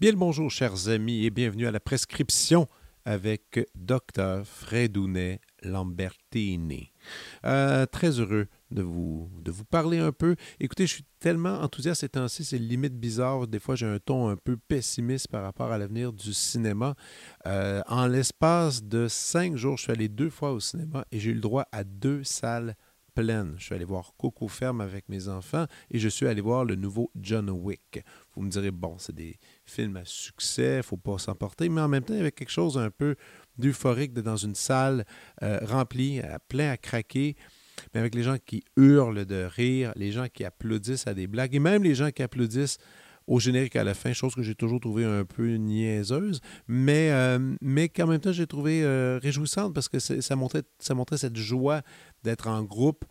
Bien le bonjour, chers amis, et bienvenue à la prescription avec Dr. Fredounet Lambertini. Euh, très heureux de vous, de vous parler un peu. Écoutez, je suis tellement enthousiaste ces temps-ci, c'est limite bizarre. Des fois, j'ai un ton un peu pessimiste par rapport à l'avenir du cinéma. Euh, en l'espace de cinq jours, je suis allé deux fois au cinéma et j'ai eu le droit à deux salles pleines. Je suis allé voir Coco Ferme avec mes enfants et je suis allé voir le nouveau John Wick. Vous me direz, bon, c'est des film à succès, faut pas s'emporter, mais en même temps, il y avait quelque chose un peu d'euphorique dans une salle euh, remplie, à, plein à craquer, mais avec les gens qui hurlent de rire, les gens qui applaudissent à des blagues, et même les gens qui applaudissent au générique à la fin, chose que j'ai toujours trouvé un peu niaiseuse, mais, euh, mais qu'en même temps, j'ai trouvé euh, réjouissante parce que ça montrait, ça montrait cette joie d'être en groupe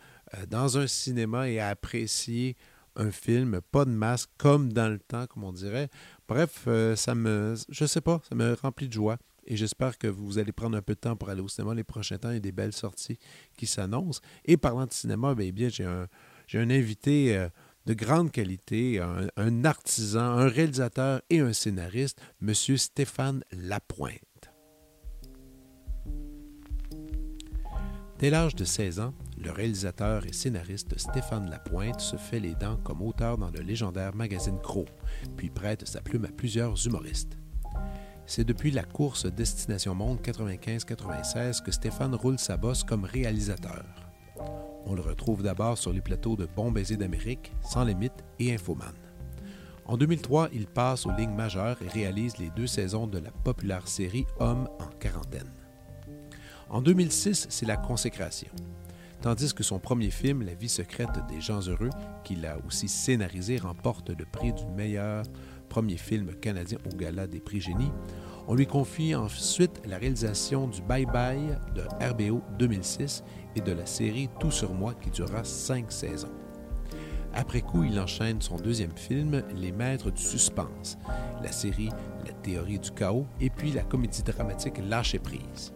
dans un cinéma et à apprécier un film, pas de masque, comme dans le temps, comme on dirait. Bref, ça me, je sais pas, ça me remplit de joie. Et j'espère que vous allez prendre un peu de temps pour aller au cinéma les prochains temps. Il y a des belles sorties qui s'annoncent. Et parlant de cinéma, j'ai un, j'ai un invité euh, de grande qualité, un, artisan, un réalisateur et un scénariste, M. Stéphane Lapointe. Dès l'âge de 16 ans, le réalisateur et scénariste Stéphane Lapointe se fait les dents comme auteur dans le légendaire magazine Crow, puis prête sa plume à plusieurs humoristes. C'est depuis la course Destination Monde 95-96 que Stéphane roule sa bosse comme réalisateur. On le retrouve d'abord sur les plateaux de Bon baiser d'Amérique, Sans limite et Infoman. En 2003, il passe aux lignes majeures et réalise les deux saisons de la populaire série Hommes en quarantaine. En 2006, c'est la consécration tandis que son premier film, La vie secrète des gens heureux, qu'il a aussi scénarisé, remporte le prix du meilleur premier film canadien au Gala des prix Génie. On lui confie ensuite la réalisation du Bye Bye de RBO 2006 et de la série Tout sur moi qui durera cinq saisons. Après coup, il enchaîne son deuxième film, Les Maîtres du Suspense, la série La théorie du chaos et puis la comédie dramatique Lâcher prise.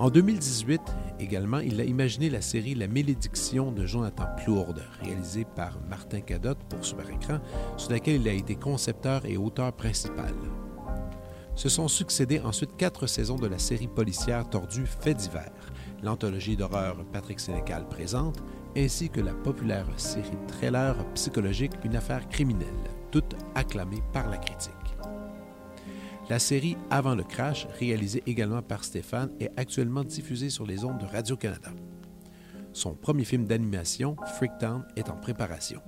En 2018, également, il a imaginé la série La malédiction de Jonathan Plourde, réalisée par Martin Cadotte pour Super Écran, sur laquelle il a été concepteur et auteur principal. Se sont succédés ensuite quatre saisons de la série policière tordue Fait divers, l'anthologie d'horreur Patrick Sénécal présente, ainsi que la populaire série thriller psychologique Une affaire criminelle, toutes acclamées par la critique. La série Avant le crash, réalisée également par Stéphane, est actuellement diffusée sur les ondes de Radio-Canada. Son premier film d'animation, Freaktown, est en préparation.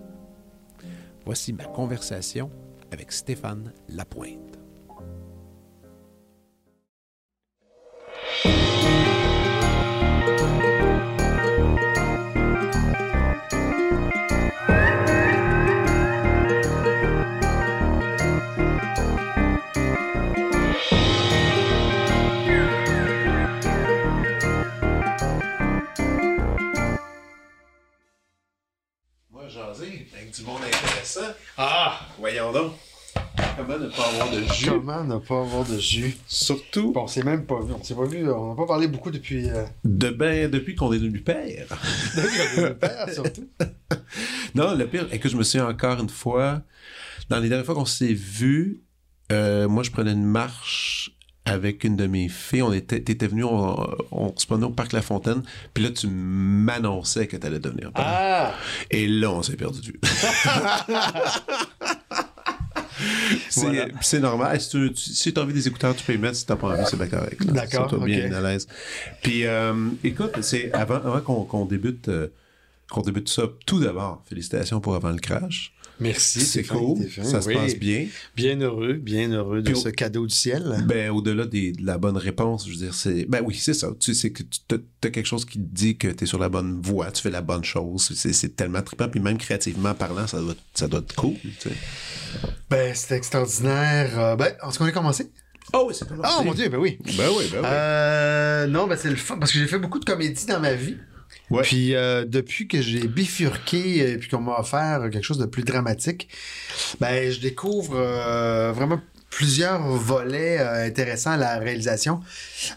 Voici ma conversation avec Stéphane Lapointe. Du monde intéressant. Ah! Voyons donc. Comment ne pas avoir de jus? Comment ne pas avoir de jus? Surtout. Bon, on s'est même pas vu. On s'est pas vu. On n'a pas parlé beaucoup depuis. Euh, de ben, depuis qu'on est devenu père. depuis qu'on est devenu père, surtout. non, le pire est que je me suis encore une fois. Dans les dernières fois qu'on s'est vu, euh, moi, je prenais une marche avec une de mes filles. On était, t'étais venu, on, se promenait au parc La Fontaine, puis là, tu m'annonçais que t'allais devenir père. Ah! Et là, on s'est perdu de vue. c'est normal. Si tu si as envie des écouteurs, tu peux les mettre. Si t'as pas envie, c'est bien correct. D'accord. toi bien à l'aise. Puis, euh, écoute, c'est avant, avant qu'on débute, euh, qu'on débute ça, tout d'abord, félicitations pour Avant le Crash. Merci. C'est cool. Ça se passe bien. Bien heureux, bien heureux de ce cadeau du ciel. Ben, au-delà de la bonne réponse, je veux dire, c'est. Ben oui, c'est ça. Tu sais que tu as quelque chose qui te dit que tu es sur la bonne voie, tu fais la bonne chose. C'est tellement trippant. Puis même créativement parlant, ça doit, ça doit être cool. Tu sais. Ben, c'était extraordinaire. Euh, ben, est-ce qu'on a commencé? Oh oui, c'est commencé. Oh mon dieu, ben oui. Ben oui, ben oui. Euh, non, ben c'est le fun. Parce que j'ai fait beaucoup de comédie dans ma vie. Ouais. Puis euh, depuis que j'ai bifurqué et puis qu'on m'a offert quelque chose de plus dramatique, ben je découvre euh, vraiment plusieurs volets euh, intéressants à la réalisation.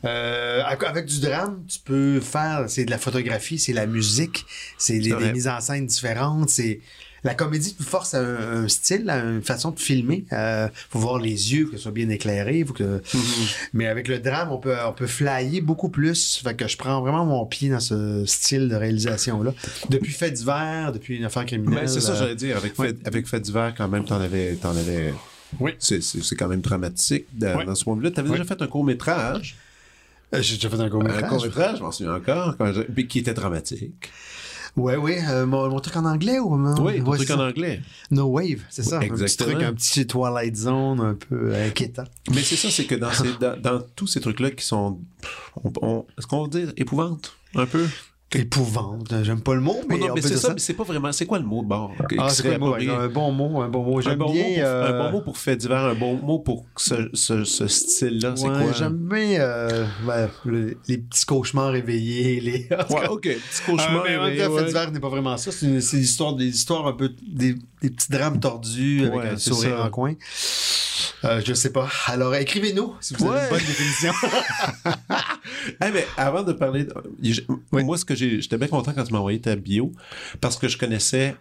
Euh, avec du drame, tu peux faire, c'est de la photographie, c'est la musique, c'est des mises en scène différentes, c'est la comédie force à un, un style, à une façon de filmer. Euh, faut voir les yeux, que ce soit bien éclairé. Faut que... Mais avec le drame, on peut, on peut flyer beaucoup plus. Fait que je prends vraiment mon pied dans ce style de réalisation-là. Depuis Fait d'hiver, depuis une affaire criminelle. Mais c'est ça, euh, j'allais dire. Avec, ouais. fait, avec fait d'hiver, quand même, t'en avais. T'en avais... Oui. C'est, quand même dramatique dans, ce moment-là. Tu avais Ouais. déjà fait un court-métrage? euh, J'ai déjà fait un Un court-métrage. court-métrage, je m'en souviens encore, quand je- qui était dramatique. Ouais, ouais. euh, mon, mon truc en anglais ou non? oui, Ouais, truc en anglais. No Wave, c'est ça. Un petit exactement. truc, un petit Twilight Zone un peu euh, inquiétant. Mais c'est ça, c'est que dans, ces, dans, dans tous ces trucs-là qui sont. On, on- est-ce qu'on va dire épouvante un peu? Épouvante. J'aime pas le mot, mais, non, on mais c'est ça, mais c'est pas vraiment. C'est quoi le mot de bord? Ah, c'est? Un bon mot, un bon mot. Un J'aime bon, bien. mot pour, euh, un bon mot pour fait divers, un bon mot pour ce, ce, ce style-là, c'est quoi? J'aime bien euh, le- les petits cauchemars éveillés. Les... Ouais, ok, petit cauchemar. mais en même éveillé, temps, ouais. Fait divers n'est pas vraiment ça. C'est c'est des histoires, un peu, des, des petits drames tordus avec un sourire ça. en coin. Euh, je sais pas. Alors, écrivez-nous si vous avez une bonne définition. Eh, mais avant de parler, de- Oui. moi, ce que j'ai, j'étais bien content quand tu m'as envoyé ta bio parce que je connaissais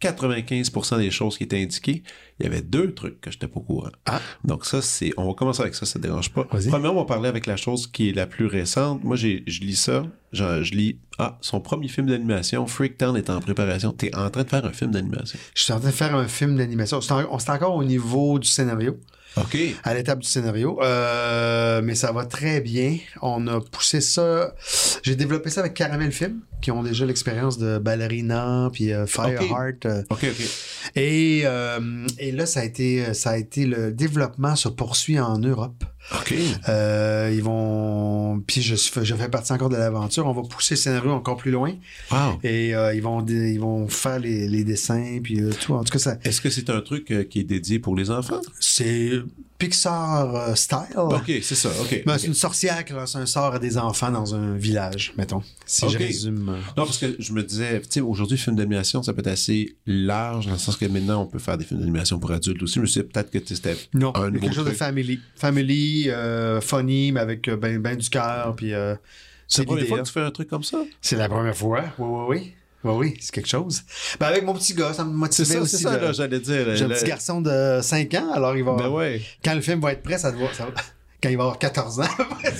95% des choses qui étaient indiquées. Il y avait deux trucs que j'étais pas au courant. Ah. Donc ça, c'est, on va commencer avec ça, ça te dérange pas. Vas-y. Premièrement, on va parler avec la chose qui est la plus récente. Moi, j'ai, je lis ça, je, je lis, ah, son premier film d'animation, Freaktown est en préparation. T'es en train de faire un film d'animation. Je suis en train de faire un film d'animation. On c'est encore au niveau du scénario. À l'étape du scénario. Euh, mais ça va très bien. On a poussé ça. J'ai développé ça avec Caramel Film, qui ont déjà l'expérience de Ballerina puis euh, Fireheart. euh. Et, euh, et là, ça a été, ça a été le développement se poursuit en Europe. OK. Euh, ils vont. Puis je, fais partie encore de l'aventure. On va pousser le scénario encore plus loin. Wow. Et euh, ils vont, ils vont faire les, les dessins puis euh, tout. En tout cas, ça, Est-ce que c'est un truc euh, qui est dédié pour les enfants? c'est Pixar euh, style. OK, c'est ça. OK. Ben. C'est une sorcière qui lance un sort à des enfants dans un village, mettons. Si je résume. Non, parce que je me disais, tu sais, aujourd'hui, film d'animation, ça peut être assez large, dans le sens que maintenant, on peut faire des films d'animation pour adultes aussi. Je me suis dit, peut-être que tu sais, c'était Non, un quelque chose de family. Family, euh, funny, mais avec euh, ben, ben du cœur. Puis, euh, C'est la première fois que tu fais un truc comme ça? C'est la première fois. Oui, oui, oui. Oui, oui, c'est quelque chose. Ben, avec mon petit gars, ça me motivait ça, aussi. c'est ça, là, j'allais dire. J'ai un le- petit garçon de 5 ans, alors il va. Ben ouais. Quand le film va être prêt, ça doit. ça va- Quand il va avoir 14 ans,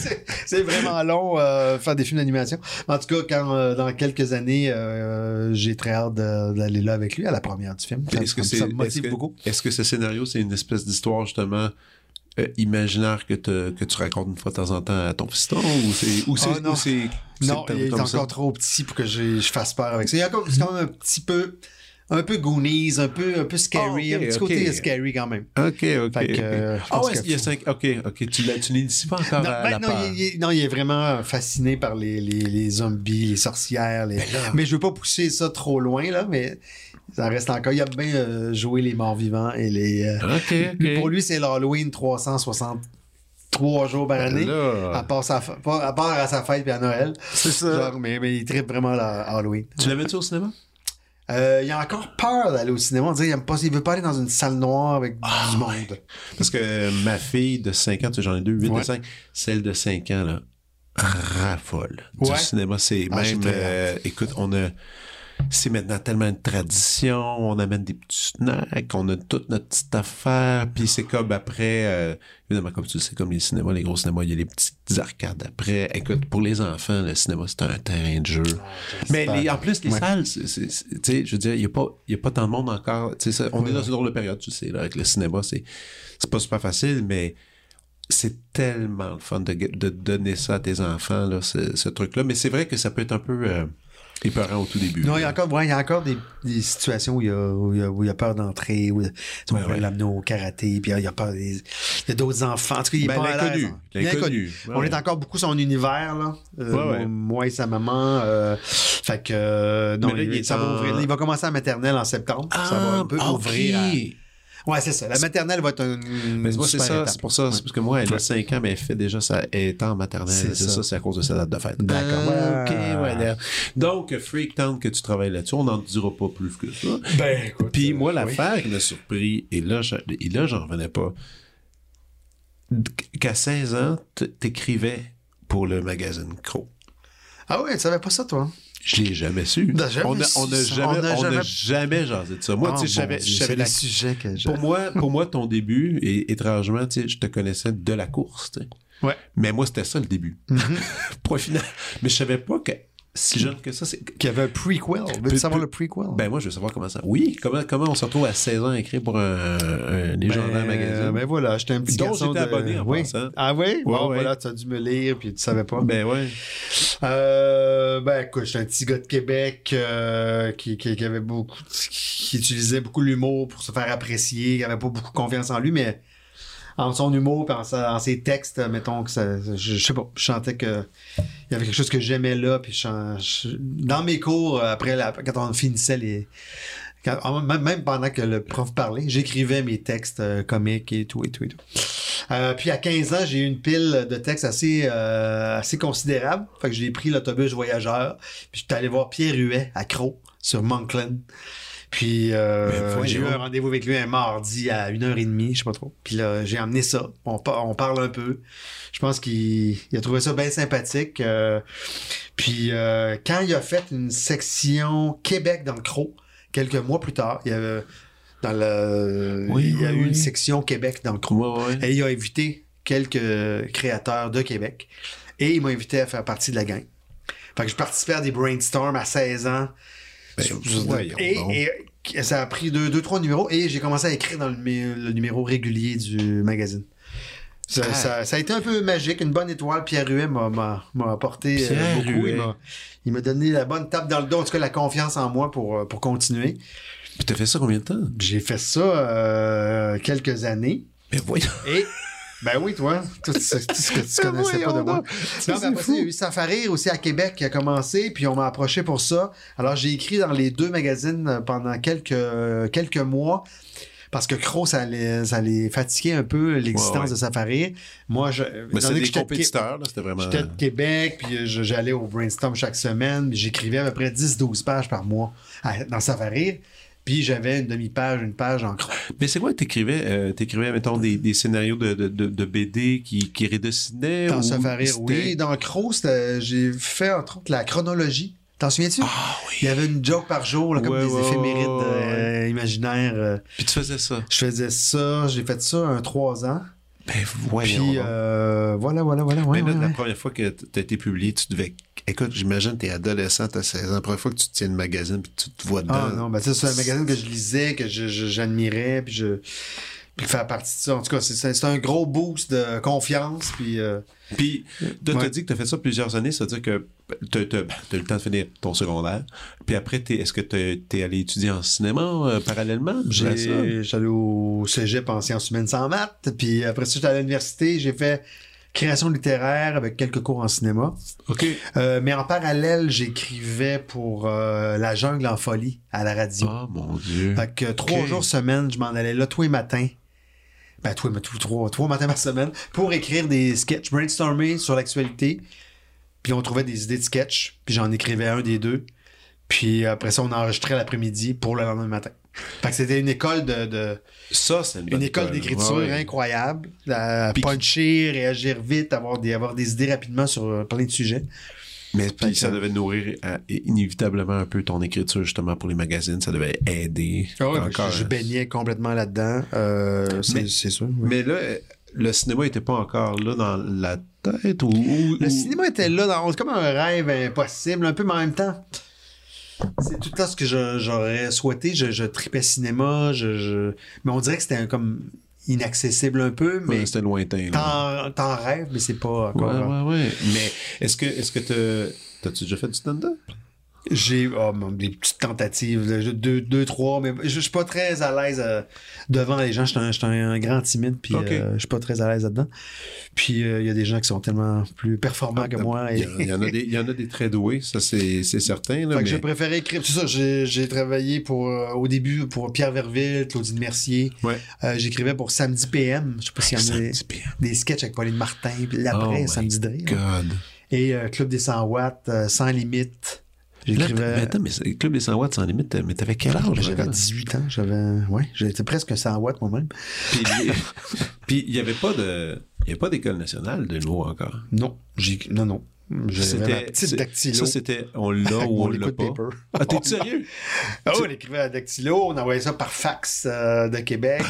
c'est- vraiment long euh, faire des films d'animation. En tout cas, quand euh, dans quelques années, euh, j'ai très hâte d'aller là avec lui à la première du film. Est-ce que ça- me motive que, beaucoup. est-ce que ce scénario, c'est une espèce d'histoire, justement, euh, imaginaire que, te- que tu racontes une fois de temps en temps à ton fiston, ou c'est, ou c'est, Ah, non. ou c'est, Non, c'est il est encore ça? trop petit pour que je fasse peur avec ça. Il y a quand même un petit peu, un peu Goonies, un peu, un peu scary, Ah, un petit ok. côté scary quand même. OK, OK. Fait ok. que, euh, ah ouais, il y a cinq. OK, OK. Tu, n'inities pas encore Non, à ben la non, il, il- non, il est vraiment fasciné par les, les, les zombies, les sorcières. les- Ben Mais je veux pas pousser ça trop loin, là, mais ça reste encore. Il aime bien euh, jouer les morts vivants et les. euh. Pour lui, c'est l'Halloween 363 jours par année. Là, À part, sa, à part à sa fête et à Noël. c'est ça. Genre, mais, mais il tripe vraiment la Halloween. Tu l'avais-tu au cinéma? Euh, il a encore peur d'aller au cinéma. On dirait, il, aime pas, il veut pas aller dans une salle noire avec Ah, du ouais. monde. Parce que ma fille de 5 ans, tu sais, j'en ai deux, 8 Ouais. et 5, celle de 5 ans, là, raffole du Ouais. cinéma. C'est Ah, même, euh, écoute, on a, c'est maintenant tellement une tradition, on amène des petits snacks, on a toute notre petite affaire, puis c'est comme après, euh, évidemment, comme tu le sais, comme les cinémas, les gros cinémas, il y a les petites arcades après. Écoute, pour les enfants, le cinéma, c'est un terrain de jeu. Mais les- en plus, les Ouais. salles, tu sais, je veux dire, il n'y a, pas- il y a pas tant de monde encore. Tu sais, ça- on Ouais, est dans une drôle de période, tu sais, là, avec le cinéma, c'est c'est pas super facile, mais c'est tellement le fun de, de donner ça à tes enfants, là, ce, ce truc-là. Mais c'est vrai que ça peut être un peu euh, épeurant au tout début. Non, il y a encore, ouais, il y a encore des, des situations où il y a, où il y a, où il y a peur d'entrer, où Ouais, on va ouais. l'amener au karaté, puis il y a peur des, il y a d'autres enfants. En tout cas, il est Ben, pas à l'inconnu, l'inconnu. Ouais, On ouais. est encore beaucoup son univers, là. Euh, Ouais, ouais. Moi et sa maman. euh, fait que, euh, non, là, il, il ça va en- ouvrir. Il va commencer à maternelle en septembre. Ah, ça va un peu ok. ouvrir à- Ouais, c'est ça. La maternelle va être un. Mais moi, c'est ça, c'est pour ça. C'est parce que moi, elle a 5 ans, mais elle fait déjà ça. Elle est en maternelle. C'est ça. c'est à cause de sa date de fête. D'accord. Ah, OK, Ah. ouais. là. Donc, Freak Town, que tu travailles là-dessus, on n'en dira pas plus que ça. Ben, écoute. Puis euh, moi, oui. l'affaire qui m'a surpris, et là, je- et là, j'en revenais pas, qu'à 16 ans, t'écrivais pour le magazine Crow. Ah ouais, tu savais pas ça, toi? Je l'ai jamais su. Jamais on n'a jamais, jamais- jamais jasé de ça. Moi, Oh, tu sais, la- des sujets que. Pour moi, pour moi, ton début, et étrangement, tu sais, je te connaissais de la course, tu sais. Ouais. Mais moi, c'était ça le début. Mhm. Point final. Mais je savais pas que si jeune que ça, c'est. Qu'il y avait un prequel. Veux-tu Peu- savoir le prequel? Ben moi, je veux savoir comment ça. Oui, comment, comment on se retrouve à 16 ans à écrire pour un, un légendaire Ben, magazine? Ben voilà, j'étais un petit Dont garçon j'étais de... abonné en oui. Ah oui? Bon, ouais. voilà, tu as dû me lire, puis tu savais pas. Ben ouais. Euh, ben écoute, j'étais un petit gars de Québec euh, qui, qui, qui avait beaucoup, qui utilisait beaucoup l'humour pour se faire apprécier, qui avait pas beaucoup confiance en lui, mais en son humour, puis en, sa- en ses textes, mettons que ça, je, sais pas, je sentais que il y avait quelque chose que j'aimais là, puis je, dans mes cours euh, après la, quand on finissait les quand- même, même pendant que le prof parlait, j'écrivais mes textes euh, comiques et tout et tout et tout. Euh, puis à 15 ans, j'ai eu une pile de textes assez, euh, assez considérable. Fait que j'ai pris l'autobus voyageur. Puis j'étais allé voir Pierre Huet à Croc sur Monkland. Puis euh, j'ai eu un rendez-vous avec lui un mardi à 1h30, je sais pas trop. Puis là, j'ai amené ça. On, par- on parle un peu. Je pense qu'il il a trouvé ça bien sympathique. Euh, puis euh, quand il a fait une section Québec dans le Croc, quelques mois plus tard, il y avait dans le Oui, il y a oui, eu oui. une section Québec dans le Croc. Et il a invité quelques créateurs de Québec. Et il m'a invité à faire partie de la gang. Fait que je participais à des brainstorms à 16 ans. Ben, et, ça a pris deux, deux, trois numéros et j'ai commencé à écrire dans le, numé- le numéro régulier du magazine. Ça, Ah. ça- ça a été un peu magique, une bonne étoile. Pierre Huet m'a, m'a, m'a apporté euh, beaucoup. Huet. Il m'a, donné la bonne tape dans le dos, en tout cas la confiance en moi pour, euh, pour continuer. Puis t'as fait ça combien de temps? J'ai fait ça euh, quelques années. Mais voyons. Et, ben oui, toi, tout ce, tout ce que tu connaissais pas de moi. Non, mais c'est après il y a eu Safari aussi à Québec qui a commencé, puis on m'a approché pour ça. Alors, j'ai écrit dans les deux magazines pendant quelques, quelques mois. Parce que Crow, ça les, ça les fatiguait un peu l'existence Ouais, ouais. de Safari. Moi, je, Mais donné des compétiteurs, là. C'était vraiment. J'étais de Québec, puis j'allais au brainstorm chaque semaine, puis j'écrivais à peu près 10-12 pages par mois à- dans Safari. Puis j'avais une demi-page, une page en Crow. Mais c'est quoi que t'écrivais? Euh, t'écrivais, mettons, des, des scénarios de, de, de, de BD qui, qui redessinaient? Dans ou oui. Dans Crow, j'ai fait entre autres la chronologie. T'en souviens-tu? Ah Il y oui. avait une joke par jour, là, comme Ouais, des ouais, éphémérides ouais, euh, imaginaires. euh. Puis tu faisais ça? Je faisais ça, j'ai fait ça un trois ans. Ben voyons. Puis euh, voilà, voilà, voilà. Mais là, la première fois que t'as été publié, tu devais. Écoute, j'imagine t'es adolescent, t'as 16 ans. La première fois que tu tiens le magazine puis tu te vois dedans. Ah non, ben ça, c'est un magazine que je lisais, que j'admirais, puis je puis faire partie de ça. En tout cas, c'est- un gros boost de confiance, puis euh, Puis, t'as Ouais. dit que t'as fait ça plusieurs années, c'est-à-dire que t'as t'as- t'as eu le temps de finir ton secondaire. Puis après, est-ce que t'es t'es allé étudier en cinéma euh, parallèlement? j'allais au cégep en sciences humaines sans maths, puis après ça, j'étais à l'université, j'ai fait création littéraire avec quelques cours en cinéma. OK. Euh, mais en parallèle, j'écrivais pour euh, La Jungle en folie à la radio. Oh mon Dieu. Fait que trois jours semaine, je m'en allais là tous les matins. Ben, tous les tous- trois, trois matins par semaine pour écrire des sketchs, brainstormer sur l'actualité. Puis on trouvait des idées de sketch, puis j'en écrivais un des deux. Puis après ça, on enregistrait l'après-midi pour le lendemain matin. Fait que c'était une école de, de- Ça, c'est une, école d'écriture Ouais, ouais. incroyable. À puncher, réagir vite, avoir des, avoir des idées rapidement sur euh, plein de sujets. Mais puis que- ça devait nourrir euh, inévitablement un peu ton écriture justement pour les magazines. Ça devait aider. encore. je, je baignais complètement là-dedans. Euh, c'est Mais- c'est sûr. oui. Mais là, le cinéma était pas encore là dans la tête ou. ou- Le ou- cinéma était là, dans, c'est comme un rêve impossible, un peu, mais en même temps, c'est tout le temps ce que j'aurais souhaité. Je, je tripais cinéma, je, je- mais on dirait que c'était comme inaccessible un peu, Ouais, mais c'était lointain. t'en, rêves, mais c'est pas Ouais, encore. ouais, ouais. Mais est-ce que est-ce que t'as- t'as-tu déjà fait du stand-up? J'ai oh, des petites tentatives, de- deux, deux, trois, mais je, je suis pas très à l'aise euh, devant les gens. Je suis un, je suis un grand timide, puis Ok. euh, je suis pas très à l'aise là-dedans. Puis euh, il y a des gens qui sont tellement plus performants que moi. Il y, en a des, il y en a des très doués, ça c'est certain. Là, Fait que j'ai préféré écrire. C'est ça, j'ai travaillé pour, euh, au début pour Pierre Verville, Claudine Mercier. Ouais. J'écrivais pour Samedi PM. Je sais pas s'il y en a des, Samedi PM. des sketchs avec Pauline Martin. Puis Oh l'après, my Samedi. Et Club des 100 watts, Sans limite. T'as- mais J'écrivais. attends, mais c'est- Club des 100 watts sans limite, mais t'avais quel âge? J'avais encore? 18 ans. J'avais. Ouais, j'étais presque 100 watts moi-même. Puis il n'y avait pas de. Il y avait pas d'école nationale de l'humour encore? Non. Non, non. C'était. petite dactylo. Ça, c'était. On l'a ou on l'a pas? paper. Ah, t'es sérieux? Ah oui, on écrivait à Dactylo, on envoyait ça par fax euh, de Québec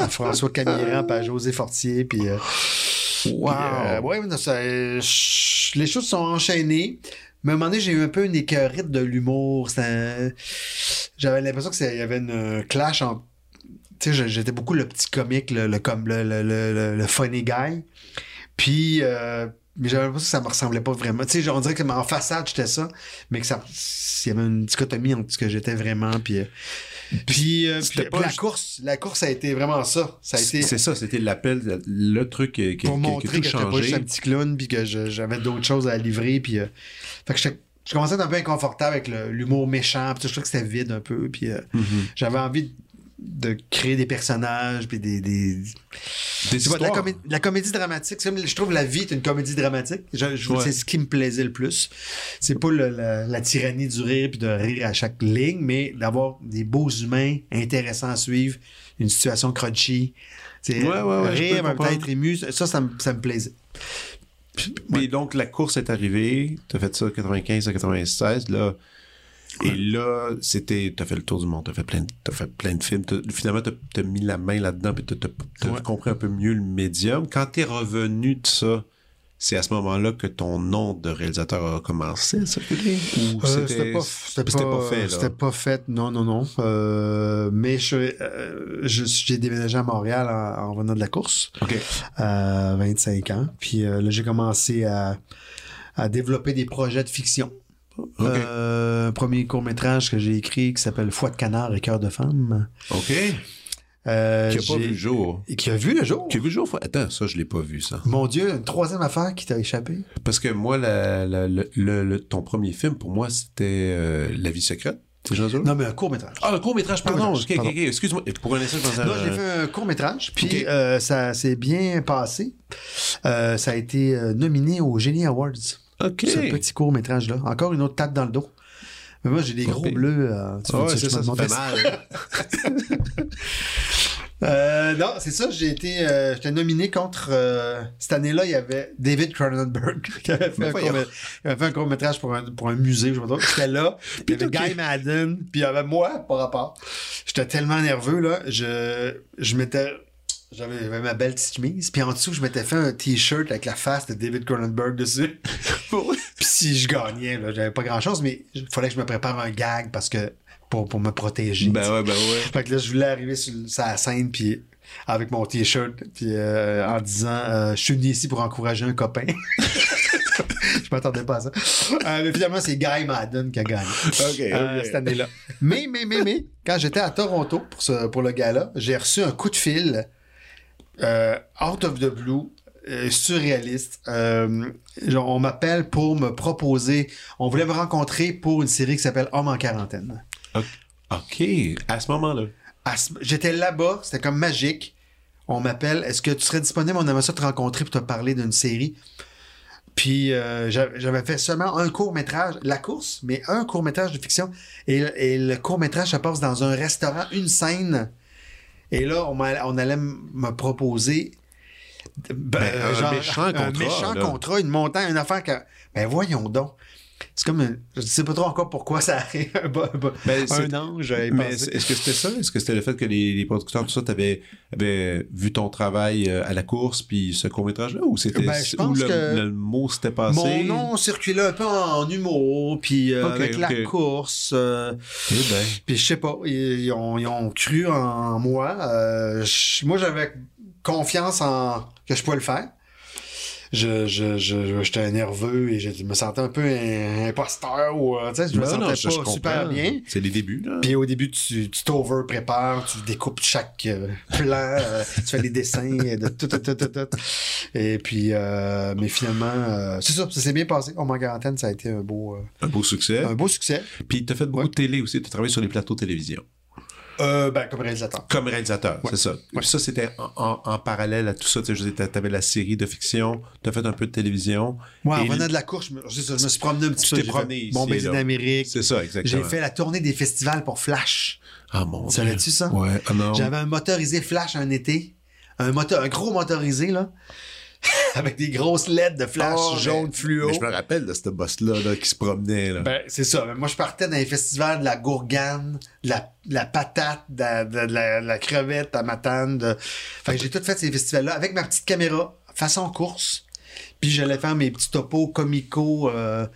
à, à François Camiran, puis à José Fortier, puis... euh, Wow! puis, euh, ouais, ça, euh, les choses sont enchaînées. Mais à un moment donné, j'ai eu un peu une écœurite de l'humour. J'avais l'impression qu'il y avait une clash entre... Tu sais, j'étais beaucoup le petit comique, le, le, le- le funny guy. Puis... euh, mais j'avais l'impression que ça me ressemblait pas vraiment. Tu sais, on dirait que en façade, j'étais ça, mais que ça, il y avait une dichotomie entre ce que j'étais vraiment, puis, euh, puis, euh, puis- la course, la course a été vraiment ça. Ça a été C'est ça, c'était l'appel, le truc qui, qui, pour montrer que j'étais pas juste un petit clown, puis que j'avais d'autres choses à livrer, puis euh, fait que je commençais à être un peu inconfortable avec l'humour méchant, puis je trouvais que c'était vide un peu, puis euh, Mhm. j'avais envie de créer des personnages, puis des, des, Des de la, histoires. comé- la comédie dramatique. comme- je trouve la vie est une comédie dramatique. Je- je- Ouais. C'est ce qui me plaisait le plus. C'est pas le- la, la tyrannie du rire puis de rire à chaque ligne, mais d'avoir des beaux humains intéressants à suivre, une situation crunchy. Ouais, ouais, rire, même comprendre. être ému. Ça, ça me, ça me plaisait. Mais donc, la course est arrivée. T'as fait ça 95 à 96. Là, et là, c'était, t'as fait le tour du monde. T'as fait plein, de- t'as fait plein de films. T'as- finalement, t'as, t'as mis la main là-dedans puis t'as, t'as- t'as Ouais. compris un peu mieux le médium. Quand t'es revenu de ça, c'est à ce moment-là que ton nom de réalisateur a commencé à circuler? Ou Euh, c'était, pas, c'était c'était pas, pas fait, là? C'était pas fait, non, non, non. Euh, mais je, euh, je- j'ai déménagé à Montréal en, en revenant de la course. OK. à 25 ans. Puis euh, là, j'ai commencé à, à développer des projets de fiction. OK. Euh, un premier court-métrage que j'ai écrit qui s'appelle Foi de canard et cœur de femme. OK. Euh, Qui a pas vu le jour. Et qui a vu le jour. Qui a vu le jour? Attends, ça, je l'ai pas vu, ça. Mon Dieu, une troisième affaire qui t'a échappé. Parce que moi, la, la- le, le- le- ton premier film, pour moi, c'était euh, La vie secrète. Non, mais un court-métrage. Ah, le court-métrage, pardon. Court-métrage, Ok, ok, pardon. ok. Excuse-moi. Pour un instant, je Non, j'ai fait un court-métrage, puis euh, ça s'est bien passé. Ça a été nominé aux Genie Awards. Ok. ce petit court métrage là. Encore une autre tape dans le dos. Mais moi, j'ai des gros bleus. euh, tu c'est ça, ça fait mal. Euh, non, c'est ça. J'ai été, euh, j'étais nominé contre. cette année-là, il y avait David Cronenberg qui avait fait, un, court, il avait fait un court métrage pour un, pour un musée. Je sais pas trop. J'étais là. Il y avait ok. Guy Madden. Puis il y avait moi, par rapport. J'étais tellement nerveux là. Je, je m'étais. J'avais ma belle petite chemise. Puis en dessous, je m'étais fait un t-shirt avec la face de David Cronenberg dessus. Puis si je gagnais, là, j'avais pas grand chose, mais il fallait que je me prépare un gag parce que pour, pour me protéger. ben ouais, ben ouais. Fait que là, je voulais arriver sur, sur la scène, puis avec mon t-shirt, puis euh, en disant euh, Je suis venu ici pour encourager un copain. je m'attendais pas à ça. Euh, mais finalement, c'est Guy Madden qui a gagné cette année-là. Mais, mais, mais, mais, quand j'étais à Toronto pour, ce, pour le gala, j'ai reçu un coup de fil euh, out of the blue. euh, surréaliste. Euh, on m'appelle pour me proposer. On voulait me rencontrer pour une série qui s'appelle Homme en quarantaine. Ok, à ce moment-là. Ce- J'étais là-bas, c'était comme magique. On m'appelle, est-ce que tu serais disponible? On aimerait ça te rencontrer pour te parler d'une série. Puis euh, j'a- j'avais fait seulement un court-métrage, la course, mais un court-métrage de fiction. Et, et le court-métrage se passe dans un restaurant, une scène. Et là, on, allait me proposer ben, Ben, un méchant contrat, un méchant là. contrat, une montagne, une affaire que. Ben voyons donc. C'est comme. un- Je sais pas trop encore pourquoi ça arrive. Un, Ben, un ange. Mais est-ce que c'était ça? Est-ce que c'était le fait que les, les producteurs, tout ça, avaient vu ton travail euh, à la course, puis ce court-métrage-là? Ou c'était Ben, pense le, que le mot s'était passé? Mon nom circulait un peu en humour, puis euh, avec la course. euh, Eh ben. puis je sais pas, ils, ils ont, ils ont cru en moi. Euh, moi, j'avais confiance en que je pouvais le faire. Je, je, je, j'étais nerveux et je me sentais un peu un imposteur ou, euh, tu sais, je me Non, sentais non, je- je pas super bien. C'est les débuts, là. Puis au début, tu tu t'over-prépares, tu découpes chaque euh, plan, euh, tu fais des dessins de tout, tout, tout, tout, tout. Et puis, euh, mais finalement, euh, c'est ça, ça s'est bien passé. Au quarantaine, ça a été un beau, euh, Un beau succès. un beau succès. Puis t'as fait beaucoup Ouais. de télé aussi. T'as travaillé sur les plateaux de télévision. Euh, ben, comme réalisateur. Comme réalisateur, Ouais. c'est ça. Ouais. Puis ça, c'était en, en- en parallèle à tout ça. Tu t'avais la série de fiction, t'as fait un peu de télévision. Moi, en Et- venant de la course, je me, je me suis promené un petit Tu peu. promené Mon baiser d'Amérique. C'est ça, exactement. J'ai fait la tournée des festivals pour Flash. Ah mon Dieu. Savais-tu ça? Ouais. Ah non. J'avais un motorisé Flash un été. Un, moteur, un gros motorisé, là. avec des grosses LED de flash Oh, jaune mais- fluo. mais je me rappelle de ce boss-là là, qui se promenait. Là. Ben, c'est ça. Moi, je partais dans les festivals de la gourgane, de la, de la patate, de la, de la- de la crevette à Matane. De... Fait que j'ai tout fait ces festivals-là avec ma petite caméra, façon course. Puis j'allais faire mes petits topos comico, euh,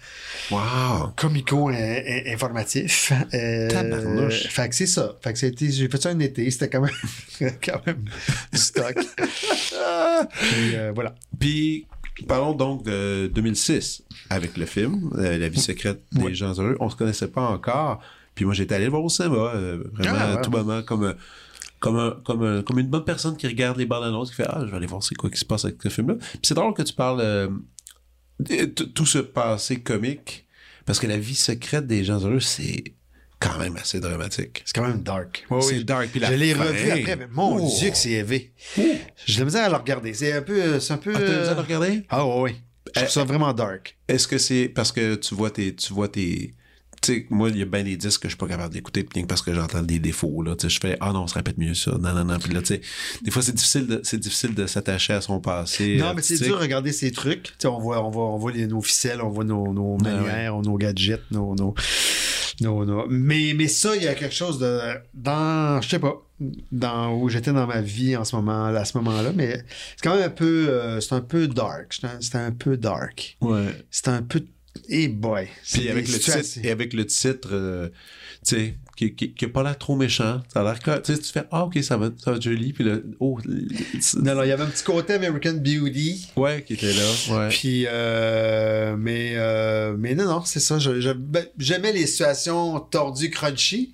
wow. comico euh, informatifs. Euh, fait que c'est ça. Fait que c'était, j'ai fait ça un été. C'était quand même, quand même du stock. Puis, euh, voilà. Puis, parlons donc de 2006 avec le film euh, La vie secrète des Ouais. gens heureux. On se connaissait pas encore. Puis moi, j'étais allé le voir au cinéma, euh, vraiment Ah, ouais. à tout moment, comme, un- comme, un- comme, un- comme une bonne personne qui regarde les bandes annonces, qui fait Ah, je vais aller voir c'est quoi qui se passe avec ce film-là. Puis c'est drôle que tu parles euh, de tout ce passé comique, parce que la vie secrète des gens heureux, c'est quand même assez dramatique. C'est quand même dark. c'est dark. Puis la Je l'ai revu après, mais mon Oh. Dieu que c'est élevé. J'ai de la misère à le regarder. C'est un peu. C'est un peu. Ah, t'as besoin de regarder? Ah ouais, ouais. Je trouve ça vraiment dark. Est-ce que c'est parce que tu vois tes. Tu vois tes. Tu sais, moi, il y a bien des disques que je suis pas capable d'écouter, parce que j'entends des défauts, là. Je fais, ah non, on se répète mieux ça. Non, non, non. Puis là, tu sais, des fois, c'est difficile de, c'est difficile de s'attacher à son passé. Non, mais c'est dur de regarder ces trucs. Tu sais, on voit, on voit, on voit les- nos ficelles, on voit nos, nos Ben manières, nos gadgets, nos, nos, nos- Mais, mais ça, il y a quelque chose de. Dans. Je sais pas. Dans, où j'étais dans ma vie en ce moment, à ce moment-là, mais c'est quand même un peu. euh, c'est un peu dark. C'était un- peu dark. Ouais. C'était un peu. Eh boy. C'est Puis avec le titre, et avec le titre, euh, tu sais, qui, qui, qui a pas l'air trop méchant. Ça a l'air que, tu sais, tu fais, ah, ok, ça va, ça va être joli. Puis là, oh, Non, non, il y avait un petit côté American Beauty. ouais, qui était là. Ouais. Puis, euh, mais, euh, mais non, non, c'est ça. je- je- ben, J'aimais les situations tordues, crunchy.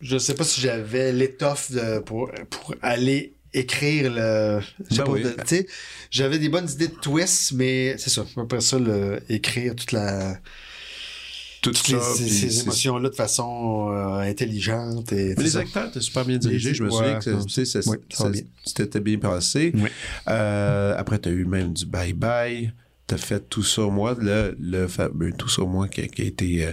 Je sais pas si j'avais l'étoffe pour, pour aller écrire le. je Ben oui. de- j'avais des bonnes idées de twist, mais c'est ça. Après ça, le, écrire toute la, Tout toutes ça. ces, émotions-là de façon euh, intelligente. Et, les ça. acteurs étaient super bien dirigés. Les- Je me souviens que ça- bien. c'était bien passé. Oui. Euh, après, tu as eu même du bye-bye. Tu as fait tout sur moi, le, le fameux tout sur moi qui, a- qui a été euh,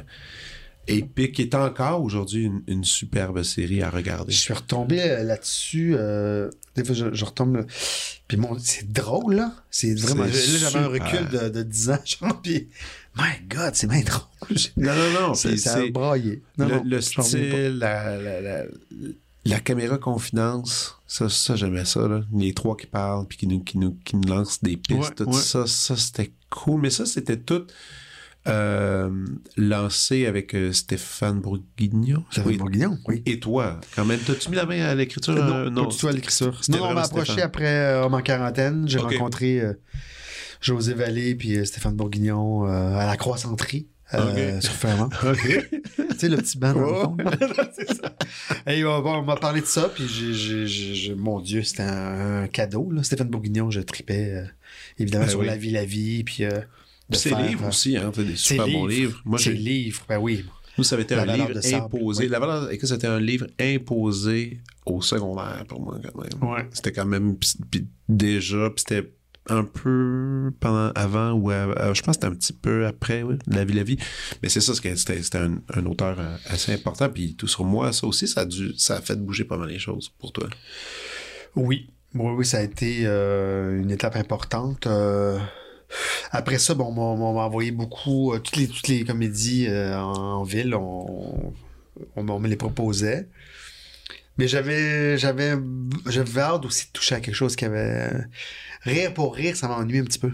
épique, qui est encore aujourd'hui une, une superbe série à regarder. Je suis retombé là-dessus. euh, des fois, je, je retombe. là. Puis mon, c'est drôle, là. C'est vraiment. Là, j'avais un recul de, de 10 ans, genre. Puis, my God, c'est bien drôle. Non, non, non. C'est braillé. Non, le, non, le style, la, la, la, la caméra confidence, ça, ça j'aimais ça. Là. Les trois qui parlent puis qui nous, qui nous, qui nous lancent des pistes, Ouais, tout ouais. ça, ça c'était cool. Mais ça, c'était tout euh, lancé avec euh, Stéphane Bourguignon. Oui. un bourguignon, oui. Et toi, quand même, t'as-tu mis la main à l'écriture? Euh, Euh, non, pas du tout à l'écriture. Non, on m'a approché Stéphane. après euh, Homme en quarantaine. J'ai rencontré euh, José Vallée puis euh, Stéphane Bourguignon euh, à la croissanterie. euh, sur Fermont. OK. tu sais, le petit banc dans le fond. c'est ça. Et bon, on m'a parlé de ça, puis j'ai, mon Dieu, c'était un, un cadeau. Là. Stéphane Bourguignon, je tripais évidemment Ben sur oui. La vie, la vie, puis... euh, Ses livres aussi, hein, des super bons livres. Moi, ses livres, ben oui. Nous, ça avait été La un livre imposé. La valeur, écoute, c'était un livre imposé au secondaire pour moi, quand même. Ouais. C'était quand même, déjà, puis c'était un peu pendant, avant ou je pense que c'était un petit peu après, oui, La vie, la vie. Mais c'est ça, c'était un, un auteur euh, assez important, puis tout sur moi, ça aussi, ça a fait bouger pas mal les choses pour toi. Oui. Oui, oui, ça a été euh, une étape importante. Euh, après ça, bon, on m'a envoyé beaucoup, toutes, les, toutes les comédies en, ville, on, on, on me les proposait. Mais j'avais j'avais j'avais hâte aussi de toucher à quelque chose qui avait... Rire pour rire, ça m'ennuie un petit peu.